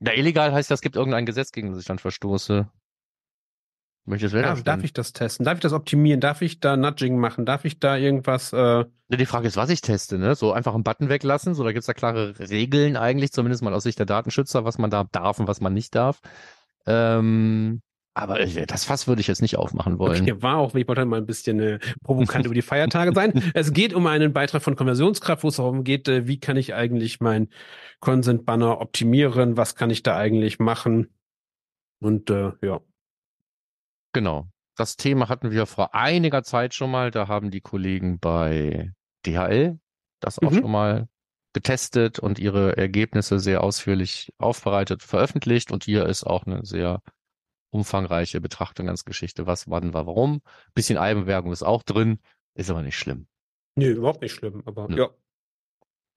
Ja, illegal heißt ja, es gibt irgendein Gesetz, gegen das ich dann verstoße. Möchtest du
darf,
das
darf ich das testen? Darf ich das optimieren? Darf ich da Nudging machen? Darf ich da irgendwas, äh,
Die Frage ist, was ich teste, ne? So einfach einen Button weglassen, so da gibt's ja klare Regeln eigentlich, zumindest mal aus Sicht der Datenschützer, was man da darf und was man nicht darf. Ähm, aber äh, das Fass würde ich jetzt nicht aufmachen wollen.
Okay, war auch, ich wollte mal ein bisschen äh, provokant [laughs] über die Feiertage sein. Es geht um einen Beitrag von Konversionskraft, wo es darum geht, äh, wie kann ich eigentlich mein Consent-Banner optimieren, was kann ich da eigentlich machen. Und äh, ja.
Genau. Das Thema hatten wir vor einiger Zeit schon mal. Da haben die Kollegen bei DHL das auch
Mhm.
schon mal getestet und ihre Ergebnisse sehr ausführlich aufbereitet, veröffentlicht. Und hier ist auch eine sehr umfangreiche Betrachtung ganz Geschichte. Was, wann, war, warum. Bisschen Eigenwerbung ist auch drin. Ist aber nicht schlimm.
Nee, überhaupt nicht schlimm, aber
Nö.
ja.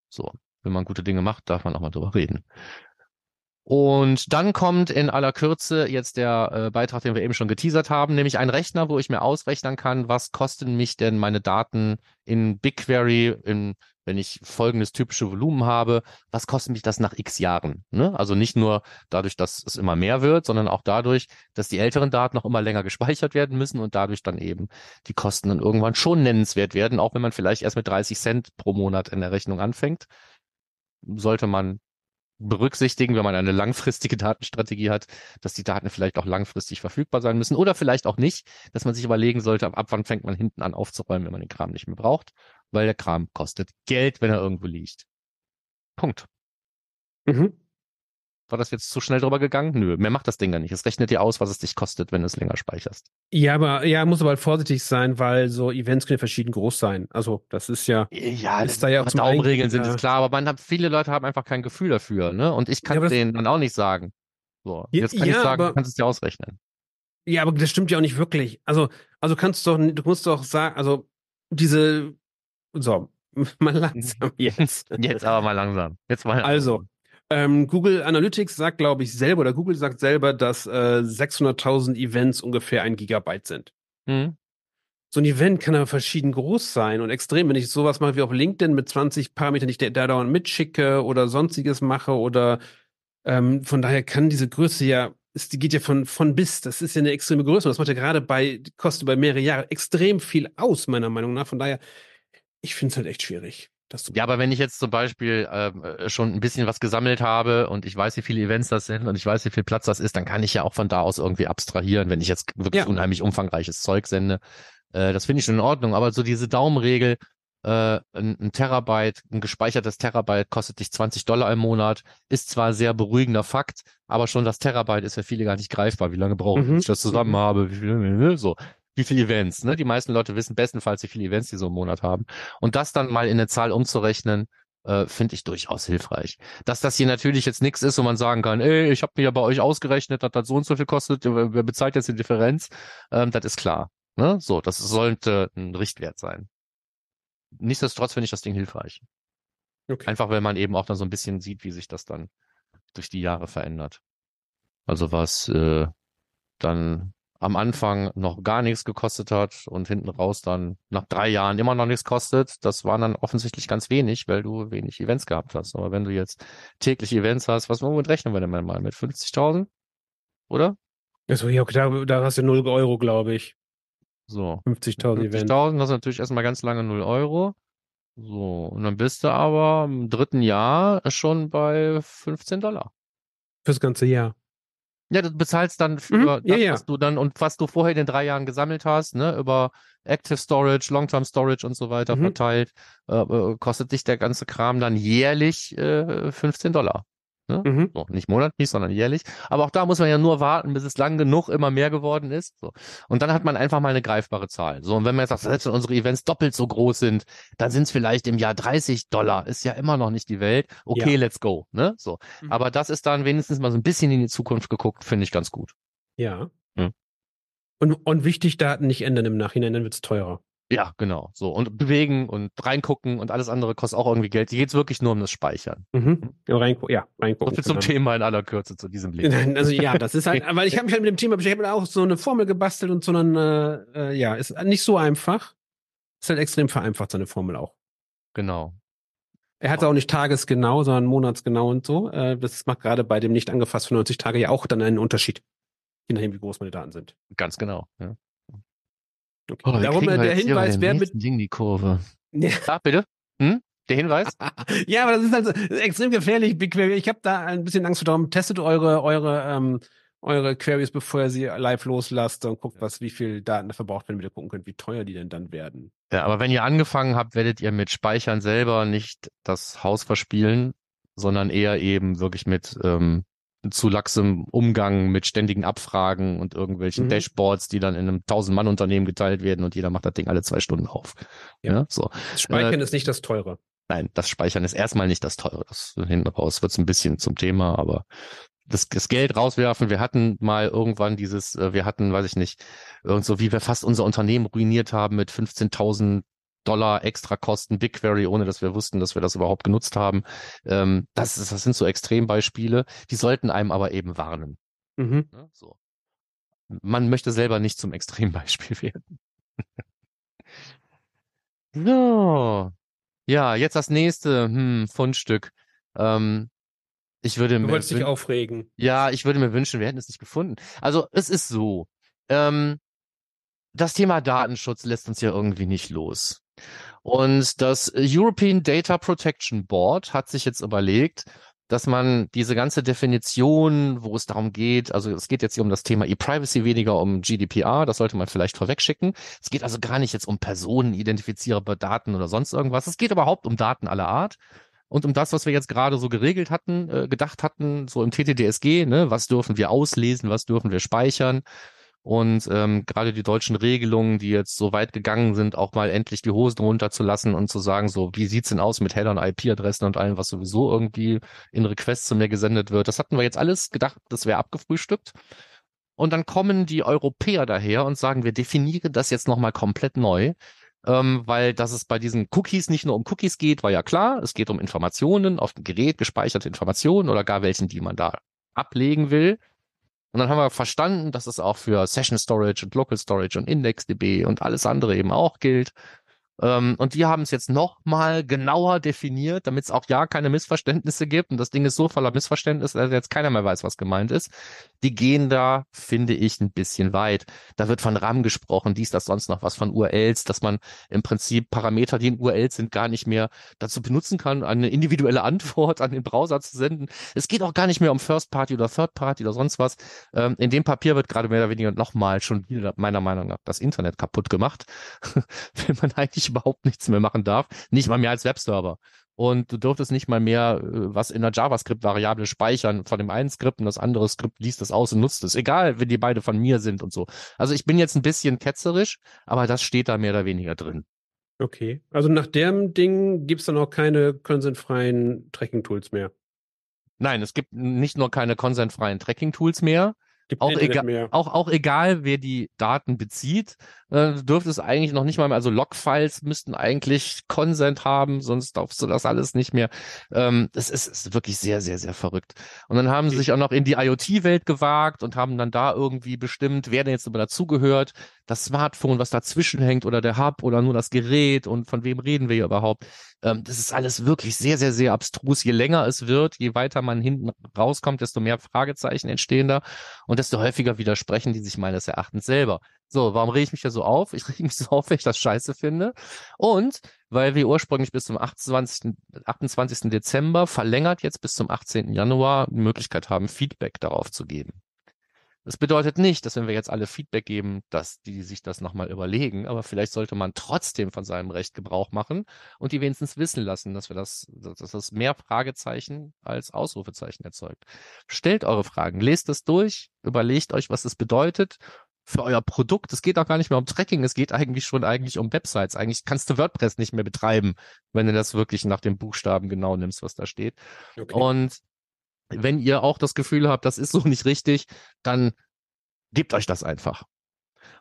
So. Wenn man gute Dinge macht, darf man auch mal drüber reden. Und dann kommt in aller Kürze jetzt der äh, Beitrag, den wir eben schon geteasert haben, nämlich ein Rechner, wo ich mir ausrechnen kann, was kosten mich denn meine Daten in BigQuery, in, wenn ich folgendes typische Volumen habe, was kostet mich das nach x Jahren? Ne? Also nicht nur dadurch, dass es immer mehr wird, sondern auch dadurch, dass die älteren Daten noch immer länger [laughs] gespeichert werden müssen und dadurch dann eben die Kosten dann irgendwann schon nennenswert werden, auch wenn man vielleicht erst mit 30 Cent pro Monat in der Rechnung anfängt. Sollte man berücksichtigen, wenn man eine langfristige Datenstrategie hat, dass die Daten vielleicht auch langfristig verfügbar sein müssen oder vielleicht auch nicht, dass man sich überlegen sollte, ab, wann fängt man hinten an aufzuräumen, wenn man den Kram nicht mehr braucht, weil der Kram kostet Geld, wenn er irgendwo liegt. Punkt.
Mhm.
War das jetzt zu schnell drüber gegangen? Nö, mehr macht das Ding ja nicht. Es rechnet dir aus, was es dich kostet, wenn du es länger speicherst.
Ja, aber ja, muss aber halt vorsichtig sein, weil so Events können ja verschieden groß sein. Also das ist ja.
Ja,
Ist da ja auch zum
Daumenregeln sind ist klar, aber man hat, viele Leute haben einfach kein Gefühl dafür, ne? Und ich
Ja,
kann
das-
denen dann auch nicht sagen. So,
Ja,
jetzt kann ich
ja,
sagen,
aber-
du kannst es dir ausrechnen.
Ja, aber das stimmt ja auch nicht wirklich. Also, also kannst du doch, du musst doch sagen, also diese, so, [laughs] mal langsam jetzt. [laughs]
Jetzt aber mal langsam. Jetzt mal.
Also, ähm, Google Analytics sagt, glaube ich, selber, oder Google sagt selber, dass äh, 600.000 Events ungefähr ein Gigabyte sind.
Hm?
So ein Event kann aber verschieden groß sein und extrem. Wenn ich sowas mache wie auf LinkedIn mit 20 Parametern, die ich da da dauernd mitschicke oder sonstiges mache oder ähm, von daher kann diese Größe ja, ist, die geht ja von, von bis. Das ist ja eine extreme Größe und das macht ja gerade bei, kostet bei mehrere Jahre extrem viel aus, meiner Meinung nach. Von daher, ich finde es halt echt schwierig.
Ja, aber wenn ich jetzt zum Beispiel ähm, äh, schon ein bisschen was gesammelt habe und ich weiß, wie viele Events das sind und ich weiß, wie viel Platz das ist, dann kann ich ja auch von da aus irgendwie abstrahieren, wenn ich jetzt wirklich
Ja.
unheimlich umfangreiches Zeug sende. Äh, das finde ich schon in Ordnung. Aber so diese Daumenregel, äh, ein, ein Terabyte, ein gespeichertes Terabyte kostet dich 20 Dollar im Monat, ist zwar sehr beruhigender Fakt, aber schon das Terabyte ist für viele gar nicht greifbar. Wie lange brauche ich,
Mhm.
ich das zusammen
Mhm.
habe? Wie viel, so. Wie viele Events. Ne? Die meisten Leute wissen bestenfalls, wie viele Events die so im Monat haben. Und das dann mal in eine Zahl umzurechnen, äh, finde ich durchaus hilfreich. Dass das hier natürlich jetzt nichts ist, wo man sagen kann, ey, ich habe mir ja bei euch ausgerechnet, dass das so und so viel kostet, wer bezahlt jetzt die Differenz? Ähm, das ist klar. Ne? So, das sollte ein Richtwert sein. Nichtsdestotrotz finde ich das Ding hilfreich. Okay. Einfach, weil man eben auch dann so ein bisschen sieht, wie sich das dann durch die Jahre verändert. Also was äh, dann am Anfang noch gar nichts gekostet hat und hinten raus dann nach drei Jahren immer noch nichts kostet, das waren dann offensichtlich ganz wenig, weil du wenig Events gehabt hast. Aber wenn du jetzt täglich Events hast, was womit rechnen wir denn mal? Mit 50.000? Oder?
Also, ja, da, da hast du 0 Euro, glaube ich.
So.
50.000 Events.
50.000, das ist natürlich erstmal ganz lange 0 Euro. So. Und dann bist du aber im dritten Jahr schon bei 15 Dollar.
Fürs ganze Jahr.
Ja, du bezahlst dann für
Mhm,
das,
ja, ja.
was du dann und was du vorher in den drei Jahren gesammelt hast, ne, über Active Storage, Long-Term Storage und so weiter
Mhm.
verteilt, äh, äh, kostet dich der ganze Kram dann jährlich äh, 15 Dollar.
Mhm.
So, nicht monatlich, sondern jährlich. Aber auch da muss man ja nur warten, bis es lang genug immer mehr geworden ist. So. Und dann hat man einfach mal eine greifbare Zahl. So, und wenn man jetzt sagt, selbst wenn unsere Events doppelt so groß sind, dann sind es vielleicht im Jahr 30 Dollar. Ist ja immer noch nicht die Welt. Okay, let's go. Ne? So.
Mhm.
Aber das ist dann wenigstens mal so ein bisschen in die Zukunft geguckt, finde ich ganz gut.
Ja.
Hm.
Und, und wichtig, Daten nicht ändern im Nachhinein, dann wird's teurer.
Ja, genau. So. Und bewegen und reingucken und alles andere kostet auch irgendwie Geld. Hier geht's wirklich nur um das Speichern.
Mhm. Ja, reingu ja,
So
reingucken.
viel zum. Thema in aller Kürze zu diesem Leben.
Also ja, das ist halt, [laughs] weil ich habe mich halt mit dem Thema beschäftigt, ich habe auch so eine Formel gebastelt und so dann, äh, äh, ja, ist nicht so einfach. Ist halt extrem vereinfacht, seine Formel auch.
Genau.
Er hat auch nicht tagesgenau, sondern monatsgenau und so. Äh, das macht gerade bei dem nicht angefasst für 90 Tage ja auch dann einen Unterschied. Je nachdem, wie groß meine Daten sind.
Ganz genau. Ja.
Okay.
Oh,
Darum der Hinweis, wer mit.
Ding die Kurve.
Ja.
Ah, bitte? Hm? Der Hinweis? [laughs]
ja, aber das ist halt extrem gefährlich. Ich habe da ein bisschen Angst vor. Darum testet eure, eure, ähm, eure Queries, bevor ihr sie live loslasst und guckt, was, wie viel Daten da verbraucht werden, damit ihr gucken könnt, wie teuer die denn dann werden.
Ja, aber wenn ihr angefangen habt, werdet ihr mit Speichern selber nicht das Haus verspielen, sondern eher eben wirklich mit ähm, zu laxem Umgang mit ständigen Abfragen und irgendwelchen
Mhm.
Dashboards, die dann in einem 1000-Mann-Unternehmen geteilt werden und jeder macht das Ding alle zwei Stunden auf.
Ja.
Ja, so.
Das Speichern ist nicht das teure.
Nein, das Speichern ist erstmal nicht das Teure. Das hinten raus wird's ein bisschen zum Thema, aber das, das Geld rauswerfen, wir hatten mal irgendwann dieses, äh, wir hatten, weiß ich nicht, irgend so, wie wir fast unser Unternehmen ruiniert haben mit 15.000 Dollar extra Kosten BigQuery, ohne dass wir wussten, dass wir das überhaupt genutzt haben. Ähm, das, ist, das sind so Extrembeispiele, die sollten einem aber eben warnen.
Mhm.
Ne? So. Man möchte selber nicht zum Extrembeispiel [laughs] werden. so. Ja, jetzt das nächste hm, Fundstück. Ähm, ich würde
Du
mir
wolltest dich aufregen.
ja, ich würde mir wünschen, wir hätten es nicht gefunden. Also es ist so. Ähm, das Thema Datenschutz lässt uns ja irgendwie nicht los. Und das European Data Protection Board hat sich jetzt überlegt, dass man diese ganze Definition, wo es darum geht, also es geht jetzt hier um das Thema E-Privacy, weniger um GDPR, das sollte man vielleicht vorwegschicken. Es geht also gar nicht jetzt um personenidentifizierbare Daten oder sonst irgendwas. Es geht überhaupt um Daten aller Art. Und um das, was wir jetzt gerade so geregelt hatten, äh, gedacht hatten, so im TTDSG, ne, was dürfen wir auslesen, was dürfen wir speichern. Und ähm, gerade die deutschen Regelungen, die jetzt so weit gegangen sind, auch mal endlich die Hosen runterzulassen und zu sagen, so, wie sieht's denn aus mit Header IP-Adressen und allem, was sowieso irgendwie in Requests zu mir gesendet wird. Das hatten wir jetzt alles gedacht, das wäre abgefrühstückt. Und dann kommen die Europäer daher und sagen, wir definieren das jetzt nochmal komplett neu, ähm, weil dass es bei diesen Cookies nicht nur um Cookies geht, war ja klar. Es geht um Informationen auf dem Gerät, gespeicherte Informationen oder gar welchen, die man da ablegen will. Und dann haben wir verstanden, dass es auch für Session Storage und Local Storage und IndexDB und alles andere eben auch gilt. Ähm, und die haben es jetzt noch mal genauer definiert, damit es auch ja keine Missverständnisse gibt. Und das Ding ist so voller Missverständnisse, dass jetzt keiner mehr weiß, was gemeint ist. Die gehen da, finde ich, ein bisschen weit. Da wird von RAM gesprochen, dies, das, sonst noch was von URLs, dass man im Prinzip Parameter, die in URLs sind, gar nicht mehr dazu benutzen kann, eine individuelle [laughs] Antwort an den Browser zu senden. Es geht auch gar nicht mehr um First Party oder Third Party oder sonst was. Ähm, in dem Papier wird gerade mehr oder weniger nochmal schon wieder meiner Meinung nach das Internet kaputt gemacht, [laughs] wenn man eigentlich überhaupt nichts mehr machen darf, nicht mal mehr als Webserver. Und du dürftest nicht mal mehr äh, was in der JavaScript-Variable speichern von dem einen Skript und das andere Skript liest es aus und nutzt es. Egal, wenn die beide von mir sind und so. Also ich bin jetzt ein bisschen ketzerisch, aber das steht da mehr oder weniger drin.
Okay. Also nach dem Ding gibt es dann auch keine konsentfreien Tracking-Tools mehr.
Nein, es gibt nicht nur keine konsentfreien Tracking-Tools mehr,
Gibt
auch, egal, auch, auch egal, wer die Daten bezieht, äh, dürfte es eigentlich noch nicht mal mehr, also Logfiles müssten eigentlich Consent haben, sonst darfst du das alles nicht mehr. Ähm, es ist, ist wirklich sehr, sehr, sehr verrückt. Und dann haben sie sich auch noch in die IoT-Welt gewagt und haben dann da irgendwie bestimmt, wer denn jetzt immer dazugehört, das Smartphone, was dazwischen hängt oder der Hub oder nur das Gerät und von wem reden wir hier überhaupt. Ähm, das ist alles wirklich sehr, sehr, sehr abstrus. Je länger es wird, je weiter man hinten rauskommt, desto mehr Fragezeichen entstehen da und desto häufiger widersprechen die sich meines Erachtens selber. So, warum rege ich mich da so auf? Ich rege mich so auf, weil ich das scheiße finde. Und weil wir ursprünglich bis zum 28. 28. Dezember verlängert jetzt bis zum 18. Januar die Möglichkeit haben, Feedback darauf zu geben. Das bedeutet nicht, dass wenn wir jetzt alle Feedback geben, dass die sich das nochmal überlegen, aber vielleicht sollte man trotzdem von seinem Recht Gebrauch machen und die wenigstens wissen lassen, dass wir das, dass das mehr Fragezeichen als Ausrufezeichen erzeugt. Stellt eure Fragen, lest es durch, überlegt euch, was es bedeutet für euer Produkt. Es geht auch gar nicht mehr um Tracking, es geht eigentlich schon eigentlich um Websites. Eigentlich kannst du WordPress nicht mehr betreiben, wenn du das wirklich nach den Buchstaben genau nimmst, was da steht.
Okay.
Und wenn ihr auch das Gefühl habt, das ist so nicht richtig, dann gebt euch das einfach.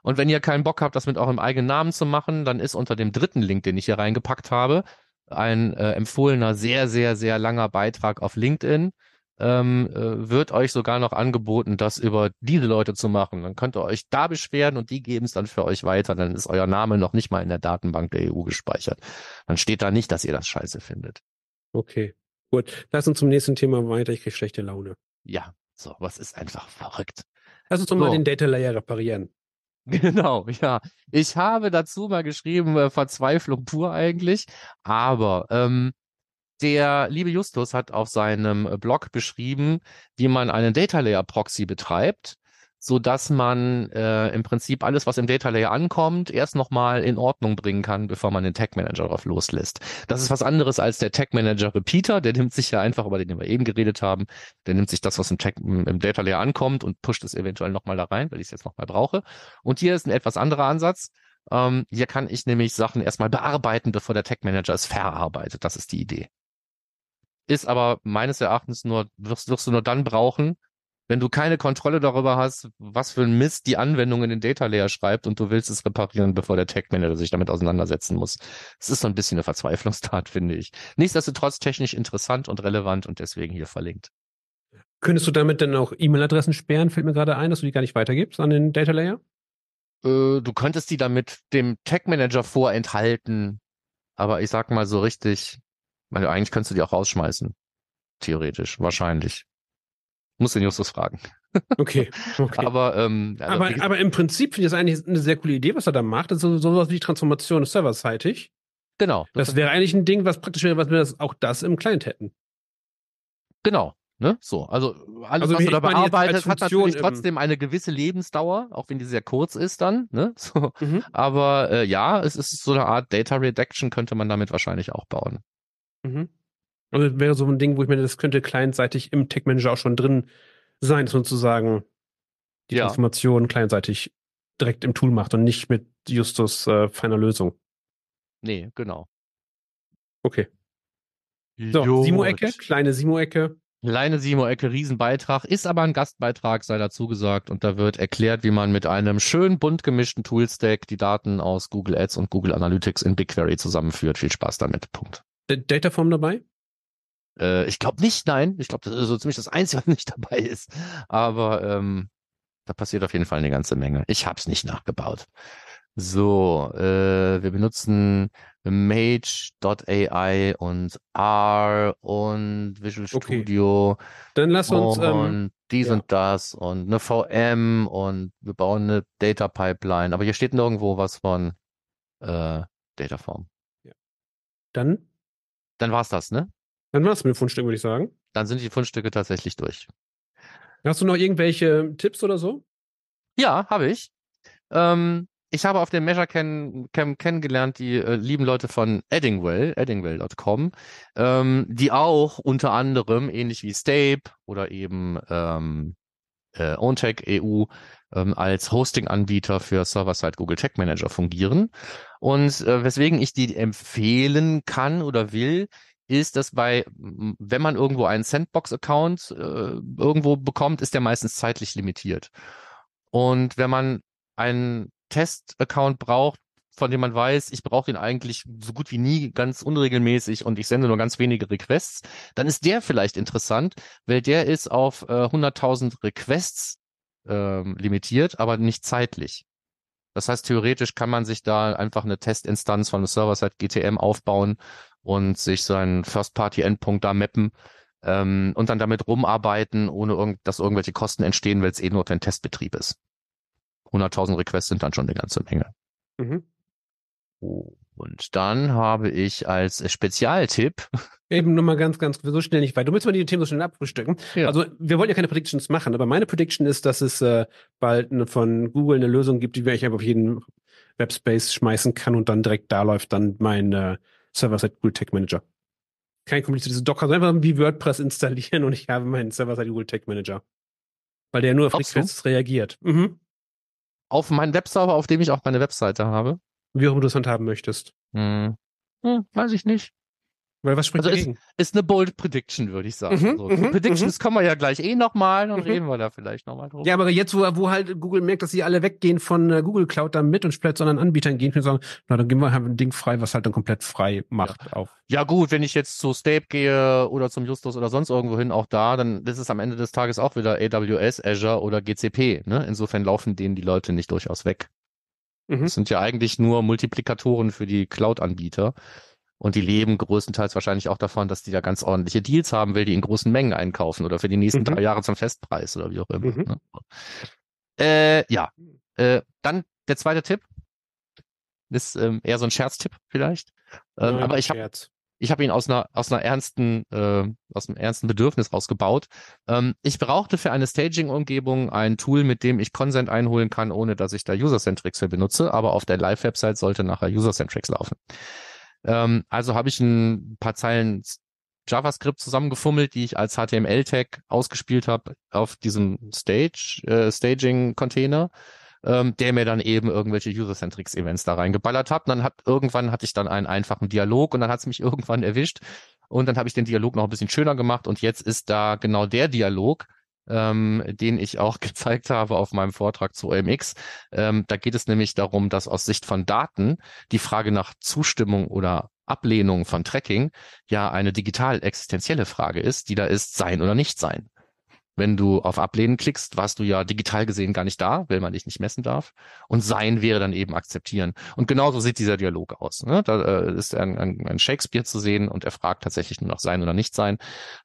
Und wenn ihr keinen Bock habt, das mit eurem eigenen Namen zu machen, dann ist unter dem dritten Link, den ich hier reingepackt habe, ein äh, empfohlener, sehr, sehr, sehr langer Beitrag auf LinkedIn. Ähm, äh, wird euch sogar noch angeboten, das über diese Leute zu machen. Dann könnt ihr euch da beschweren und die geben es dann für euch weiter. Dann ist euer Name noch nicht mal in der Datenbank der EU gespeichert. Dann steht da nicht, dass ihr das scheiße findet.
okay. Gut. Lass uns zum nächsten Thema weiter. Ich kriege schlechte Laune.
Ja, so, was ist einfach verrückt.
Lass uns doch mal
So.
den Data Layer reparieren. [laughs]
Genau, ja. Ich habe dazu mal geschrieben, äh, Verzweiflung pur eigentlich. Aber ähm, der liebe Justus hat auf seinem Blog beschrieben, wie man einen Data Layer Proxy betreibt, so dass man äh, im Prinzip alles, was im Data Layer ankommt, erst nochmal in Ordnung bringen kann, bevor man den Tag Manager drauf loslässt. Das ist was anderes als der Tag Manager Repeater. Der nimmt sich ja einfach, über den wir eben geredet haben, der nimmt sich das, was im, Tag, im Data Layer ankommt und pusht es eventuell nochmal da rein, weil ich es jetzt nochmal brauche. Und hier ist ein etwas anderer Ansatz. Ähm, hier kann ich nämlich Sachen erstmal bearbeiten, bevor der Tag Manager es verarbeitet. Das ist die Idee. Ist aber meines Erachtens nur, wirst, wirst du nur dann brauchen, wenn du keine Kontrolle darüber hast, was für ein Mist die Anwendung in den Data Layer schreibt und du willst es reparieren, bevor der Tag Manager sich damit auseinandersetzen muss. Es ist so ein bisschen eine Verzweiflungstat, [laughs] finde ich. Nichtsdestotrotz technisch interessant und relevant und deswegen hier verlinkt.
Könntest du damit dann auch E-Mail-Adressen sperren? Fällt mir gerade ein, dass du die gar nicht weitergibst an den Data Layer?
Äh, du könntest die damit dem Tag Manager vorenthalten, aber ich sag mal so richtig, weil eigentlich könntest du die auch rausschmeißen. Theoretisch, wahrscheinlich. Muss den Justus fragen. [laughs]
Okay. okay.
Aber, ähm, also,
aber,
gesagt,
aber im Prinzip finde ich das eigentlich eine sehr coole Idee, was er da macht. Das ist so, sowas wie die Transformation serverseitig.
genau.
Das wäre eigentlich ein Ding, was praktisch wäre, was wir das, auch das im Client hätten.
Genau. Ne? So, also alles,
Also
was du da
als
hat natürlich trotzdem eine gewisse Lebensdauer, auch wenn die sehr kurz ist dann. Ne? [laughs] So,
Mhm.
aber äh, ja, es ist so eine Art Data Redaction, könnte man damit wahrscheinlich auch bauen.
Mhm. Also das wäre so ein Ding, wo ich mir, das könnte clientseitig im Tech Manager auch schon drin sein, dass man sozusagen die
Ja.
Transformation clientseitig direkt im Tool macht und nicht mit Justus äh, feiner Lösung.
Nee, genau.
Okay. So. Simo-Ecke, kleine Simo-Ecke.
Kleine Simo-Ecke, Riesenbeitrag, ist aber ein Gastbeitrag, sei dazu gesagt. Und da wird erklärt, wie man mit einem schön bunt gemischten Toolstack die Daten aus Google Ads und Google Analytics in BigQuery zusammenführt. Viel Spaß damit. Punkt.
D- Dataform dabei?
Äh, ich glaube nicht, nein. Ich glaube, das ist so ziemlich das Einzige, [laughs] was nicht dabei ist. Aber ähm, da passiert auf jeden Fall eine ganze Menge. Ich habe es nicht nachgebaut. So, äh, wir benutzen Mage.ai und R und Visual
Okay.
Studio
Dann lass uns,
und
ähm,
dies
ja.
und das und eine VM und wir bauen eine Data Pipeline. Aber hier steht nirgendwo was von äh, Dataform.
dann,
Dann war's das, ne?
Dann war's mit dem Fundstück, würde ich sagen.
Dann sind die Fundstücke tatsächlich durch.
Hast du noch irgendwelche Tipps oder so?
Ja, habe ich. Ähm, ich habe auf dem Measure Camp kennengelernt die äh, lieben Leute von Eddingwell, eddingwell.com, ähm, die auch unter anderem, ähnlich wie Stape oder eben ähm, äh, OwnTech EU, ähm, als Hosting-Anbieter für Server-Side Google Tech Manager fungieren. Und äh, weswegen ich die empfehlen kann oder will, ist, dass bei, wenn man irgendwo einen Sandbox-Account äh, irgendwo bekommt, ist der meistens zeitlich limitiert. Und wenn man einen Test-Account braucht, von dem man weiß, ich brauche den eigentlich so gut wie nie ganz unregelmäßig und ich sende nur ganz wenige Requests, dann ist der vielleicht interessant, weil der ist auf äh, 100.000 Requests ähm, limitiert, aber nicht zeitlich. Das heißt, theoretisch kann man sich da einfach eine Testinstanz von einem Server-Side GTM aufbauen und sich seinen First-Party-Endpunkt da mappen ähm, und dann damit rumarbeiten, ohne irgend, dass irgendwelche Kosten entstehen, weil es eh nur ein Testbetrieb ist. 100.000 Requests sind dann schon eine ganze Menge. Mhm. Und dann habe ich als Spezialtipp. [laughs]
Eben nur mal ganz, ganz so schnell nicht weit. Du willst mal die Themen so schnell abfrühstücken. Ja. Also wir wollen ja keine Predictions machen, aber meine Prediction ist, dass es äh, bald eine, von Google eine Lösung gibt, die ich einfach auf jeden Webspace schmeißen kann und dann direkt da läuft dann mein äh, Server-Side Google Tech Manager. Kein kompliziertes Docker, sondern einfach wie WordPress installieren und ich habe meinen Server-Side Google Tech Manager. Weil der nur auf Requests reagiert. Mhm.
Auf meinen Webserver, auf dem ich auch meine Webseite habe
wie auch immer du es handhaben möchtest. Hm.
Hm, weiß ich nicht.
Weil was spricht
also
dagegen?
Ist, ist eine bold Prediction, würde ich sagen. Mhm, so. mhm, Predictions mhm. kommen wir ja gleich eh nochmal und mhm. reden wir da vielleicht nochmal drüber.
Ja, aber jetzt, wo, wo halt Google merkt, dass sie alle weggehen von äh, Google Cloud dann mit und vielleicht zu anderen Anbietern gehen, können sagen, na, dann gehen wir halt ein Ding frei, was halt dann komplett frei macht
ja.
auf.
Ja gut, wenn ich jetzt zu Stape gehe oder zum Justus oder sonst irgendwo hin, auch da, dann ist es am Ende des Tages auch wieder AWS, Azure oder GCP. Ne? Insofern laufen denen die Leute nicht durchaus weg. Mhm. Das sind ja eigentlich nur Multiplikatoren für die Cloud-Anbieter. Und die leben größtenteils wahrscheinlich auch davon, dass die da ganz ordentliche Deals haben will, die in großen Mengen einkaufen oder für die nächsten mhm. drei Jahre zum Festpreis oder wie auch immer. Mhm. Ne? Äh, ja, äh, dann der zweite Tipp ist ähm, eher so ein Scherztipp vielleicht. Ähm, Nein, aber ich habe ich habe ihn aus einer aus einer ernsten äh, aus einem ernsten Bedürfnis rausgebaut. Ähm, ich brauchte für eine Staging-Umgebung ein Tool, mit dem ich Consent einholen kann, ohne dass ich da User-Centrics für benutze. Aber auf der Live-Website sollte nachher User-Centrics laufen. Ähm, also habe ich ein paar Zeilen JavaScript zusammengefummelt, die ich als HTML-Tag ausgespielt habe auf diesem Stage äh, Staging-Container ähm, der mir dann eben irgendwelche User-Centrics-Events da reingeballert hat. Und dann hat irgendwann hatte ich dann einen einfachen Dialog und dann hat es mich [laughs] irgendwann erwischt. Und dann habe ich den Dialog noch ein bisschen schöner gemacht und jetzt ist da genau der Dialog, ähm, den ich auch gezeigt habe auf meinem Vortrag zu OMX. Ähm, da geht es nämlich darum, dass aus Sicht von Daten die Frage nach Zustimmung oder Ablehnung von Tracking ja eine digital existenzielle Frage ist, die da ist, sein oder nicht sein. Wenn du auf Ablehnen klickst, warst du ja digital gesehen gar nicht da, weil man dich nicht messen darf. Und sein wäre dann eben akzeptieren. Und genauso sieht dieser Dialog aus. Ne? Da äh, ist ein, ein, ein Shakespeare zu sehen und er fragt tatsächlich nur nach sein oder nicht sein.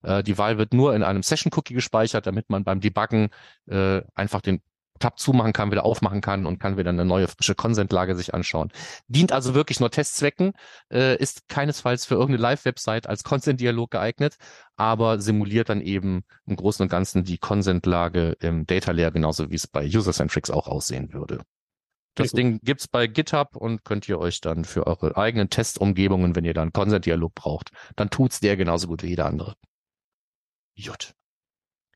Äh, die Wahl wird nur in einem Session-Cookie gespeichert, damit man beim Debuggen äh, einfach den Tab zumachen kann, wieder aufmachen kann und kann wieder eine neue frische Consent-Lage sich anschauen. Dient also wirklich nur Testzwecken, äh, ist keinesfalls für irgendeine Live-Website als Consent-Dialog geeignet, aber simuliert dann eben im Großen und Ganzen die Consent-Lage im Data Layer, genauso wie es bei User-Centrics auch aussehen würde. Das okay. Ding gibt's bei GitHub und könnt ihr euch dann für eure eigenen Testumgebungen, wenn ihr dann Consent-Dialog braucht, dann tut's der genauso gut wie jeder andere. Gut.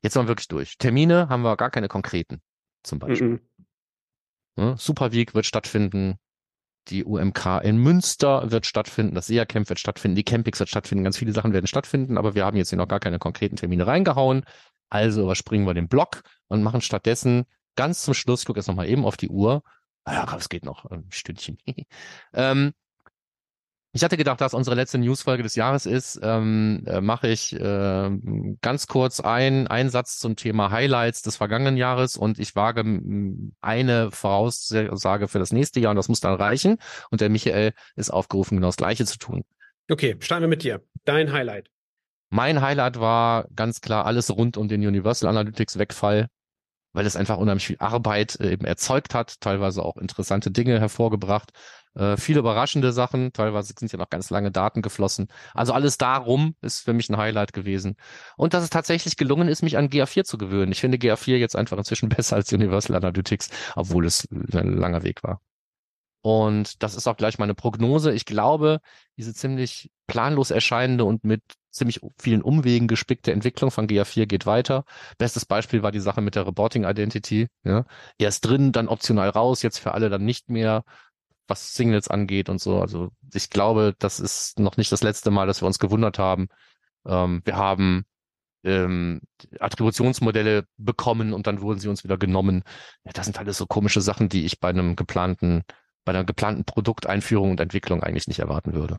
Jetzt sind wir wirklich durch. Termine haben wir gar keine konkreten zum Beispiel. Mhm. Ja, Superweek wird stattfinden, die UMK in Münster wird stattfinden, das SEA-Camp wird stattfinden, die Campings wird stattfinden, ganz viele Sachen werden stattfinden, aber wir haben jetzt hier noch gar keine konkreten Termine reingehauen. Also überspringen wir den Block und machen stattdessen ganz zum Schluss, ich gucke jetzt nochmal eben auf die Uhr, ah ja, es geht noch ein Stündchen, [laughs] ähm, ich hatte gedacht, dass unsere letzte Newsfolge des Jahres ist, ähm, äh, mache ich äh, ganz kurz ein, einen Satz zum Thema Highlights des vergangenen Jahres und ich wage eine Voraussage für das nächste Jahr und das muss dann reichen. Und der Michael ist aufgerufen, genau das Gleiche zu tun.
Okay, starten wir mit dir. Dein Highlight.
Mein Highlight war ganz klar alles rund um den Universal Analytics Wegfall weil es einfach unheimlich viel Arbeit äh, eben erzeugt hat, teilweise auch interessante Dinge hervorgebracht, äh, viele überraschende Sachen, teilweise sind ja noch ganz lange Daten geflossen. Also alles darum ist für mich ein Highlight gewesen. Und dass es tatsächlich gelungen ist, mich an GA4 zu gewöhnen. Ich finde GA4 jetzt einfach inzwischen [laughs] besser als Universal Analytics, obwohl es ein langer Weg war. Und das ist auch gleich meine Prognose. Ich glaube, diese ziemlich planlos erscheinende und mit ziemlich vielen Umwegen gespickte Entwicklung von GA4 geht weiter. Bestes Beispiel war die Sache mit der Reporting Identity. Ja. Erst drin, dann optional raus, jetzt für alle dann nicht mehr, was Singles angeht und so. Also ich glaube, das ist noch nicht das letzte Mal, dass wir uns gewundert haben. Ähm, wir haben ähm, Attributionsmodelle bekommen und dann wurden sie uns wieder genommen. Ja, das sind alles so komische Sachen, die ich bei einem geplanten, bei einer geplanten Produkteinführung und Entwicklung eigentlich nicht erwarten würde.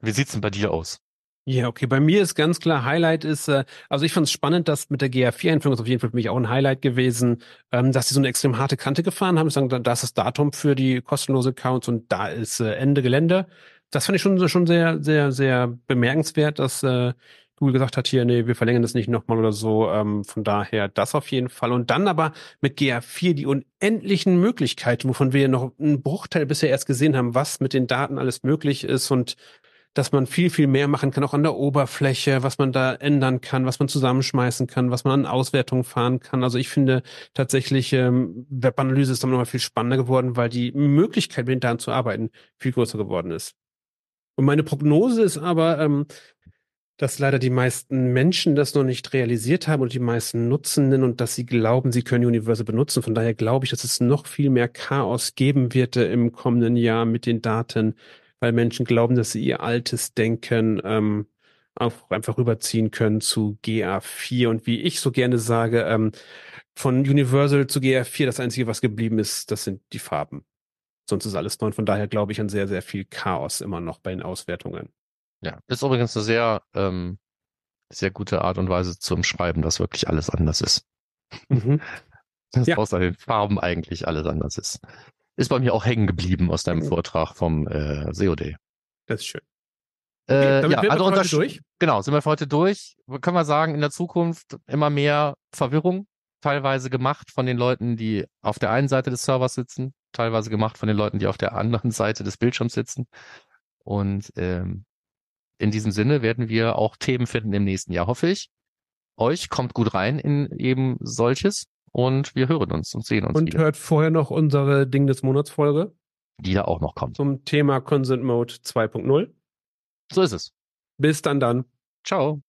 Wie sieht's denn bei dir aus?
Ja, okay. Bei mir ist ganz klar, Highlight ist, äh, also ich fand es spannend, dass mit der GA4-Einführung ist auf jeden Fall für mich auch ein Highlight gewesen, ähm, dass sie so eine extrem harte Kante gefahren haben. Sagen, da ist das Datum für die kostenlose Accounts und da ist äh, Ende Gelände. Das fand ich schon, schon sehr, sehr, sehr bemerkenswert, dass äh, Google gesagt hat, hier, nee, wir verlängern das nicht nochmal oder so. Ähm, von daher das auf jeden Fall. Und dann aber mit GA4 die unendlichen Möglichkeiten, wovon wir noch einen Bruchteil bisher erst gesehen haben, was mit den Daten alles möglich ist und dass man viel, viel mehr machen kann, auch an der Oberfläche, was man da ändern kann, was man zusammenschmeißen kann, was man an Auswertung fahren kann. Also ich finde tatsächlich, ähm, Webanalyse ist dann nochmal viel spannender geworden, weil die Möglichkeit, mit den Daten zu arbeiten, viel größer geworden ist. Und meine Prognose ist aber, ähm, dass leider die meisten Menschen das noch nicht realisiert haben und die meisten Nutzenden und dass sie glauben, sie können Universal benutzen. Von daher glaube ich, dass es noch viel mehr Chaos geben wird äh, im kommenden Jahr mit den Daten, weil Menschen glauben, dass sie ihr altes Denken ähm, auch einfach rüberziehen können zu GA4. Und wie ich so gerne sage, ähm, von Universal zu GA4, das Einzige, was geblieben ist, das sind die Farben. Sonst ist alles neu. Und von daher glaube ich an sehr, sehr viel Chaos immer noch bei den Auswertungen.
Ja, ist übrigens eine sehr, ähm, sehr gute Art und Weise zum Schreiben, dass wirklich alles anders ist. Mhm. [laughs] dass ja. außer den Farben eigentlich alles anders ist ist bei mir auch hängen geblieben aus deinem Vortrag vom äh, COD.
Das ist schön.
Äh, okay, ja, also heute durch? Genau, sind wir für heute durch. Können wir sagen, in der Zukunft immer mehr Verwirrung, teilweise gemacht von den Leuten, die auf der einen Seite des Servers sitzen, teilweise gemacht von den Leuten, die auf der anderen [laughs] Seite des Bildschirms sitzen. Und ähm, in diesem Sinne werden wir auch Themen finden im nächsten Jahr, hoffe ich. Euch kommt gut rein in eben solches und wir hören uns und sehen uns.
Und
wieder.
hört vorher noch unsere Ding des Monats Folge.
Die da auch noch kommt.
Zum Thema Consent Mode 2.0.
So ist es.
Bis dann dann.
Ciao.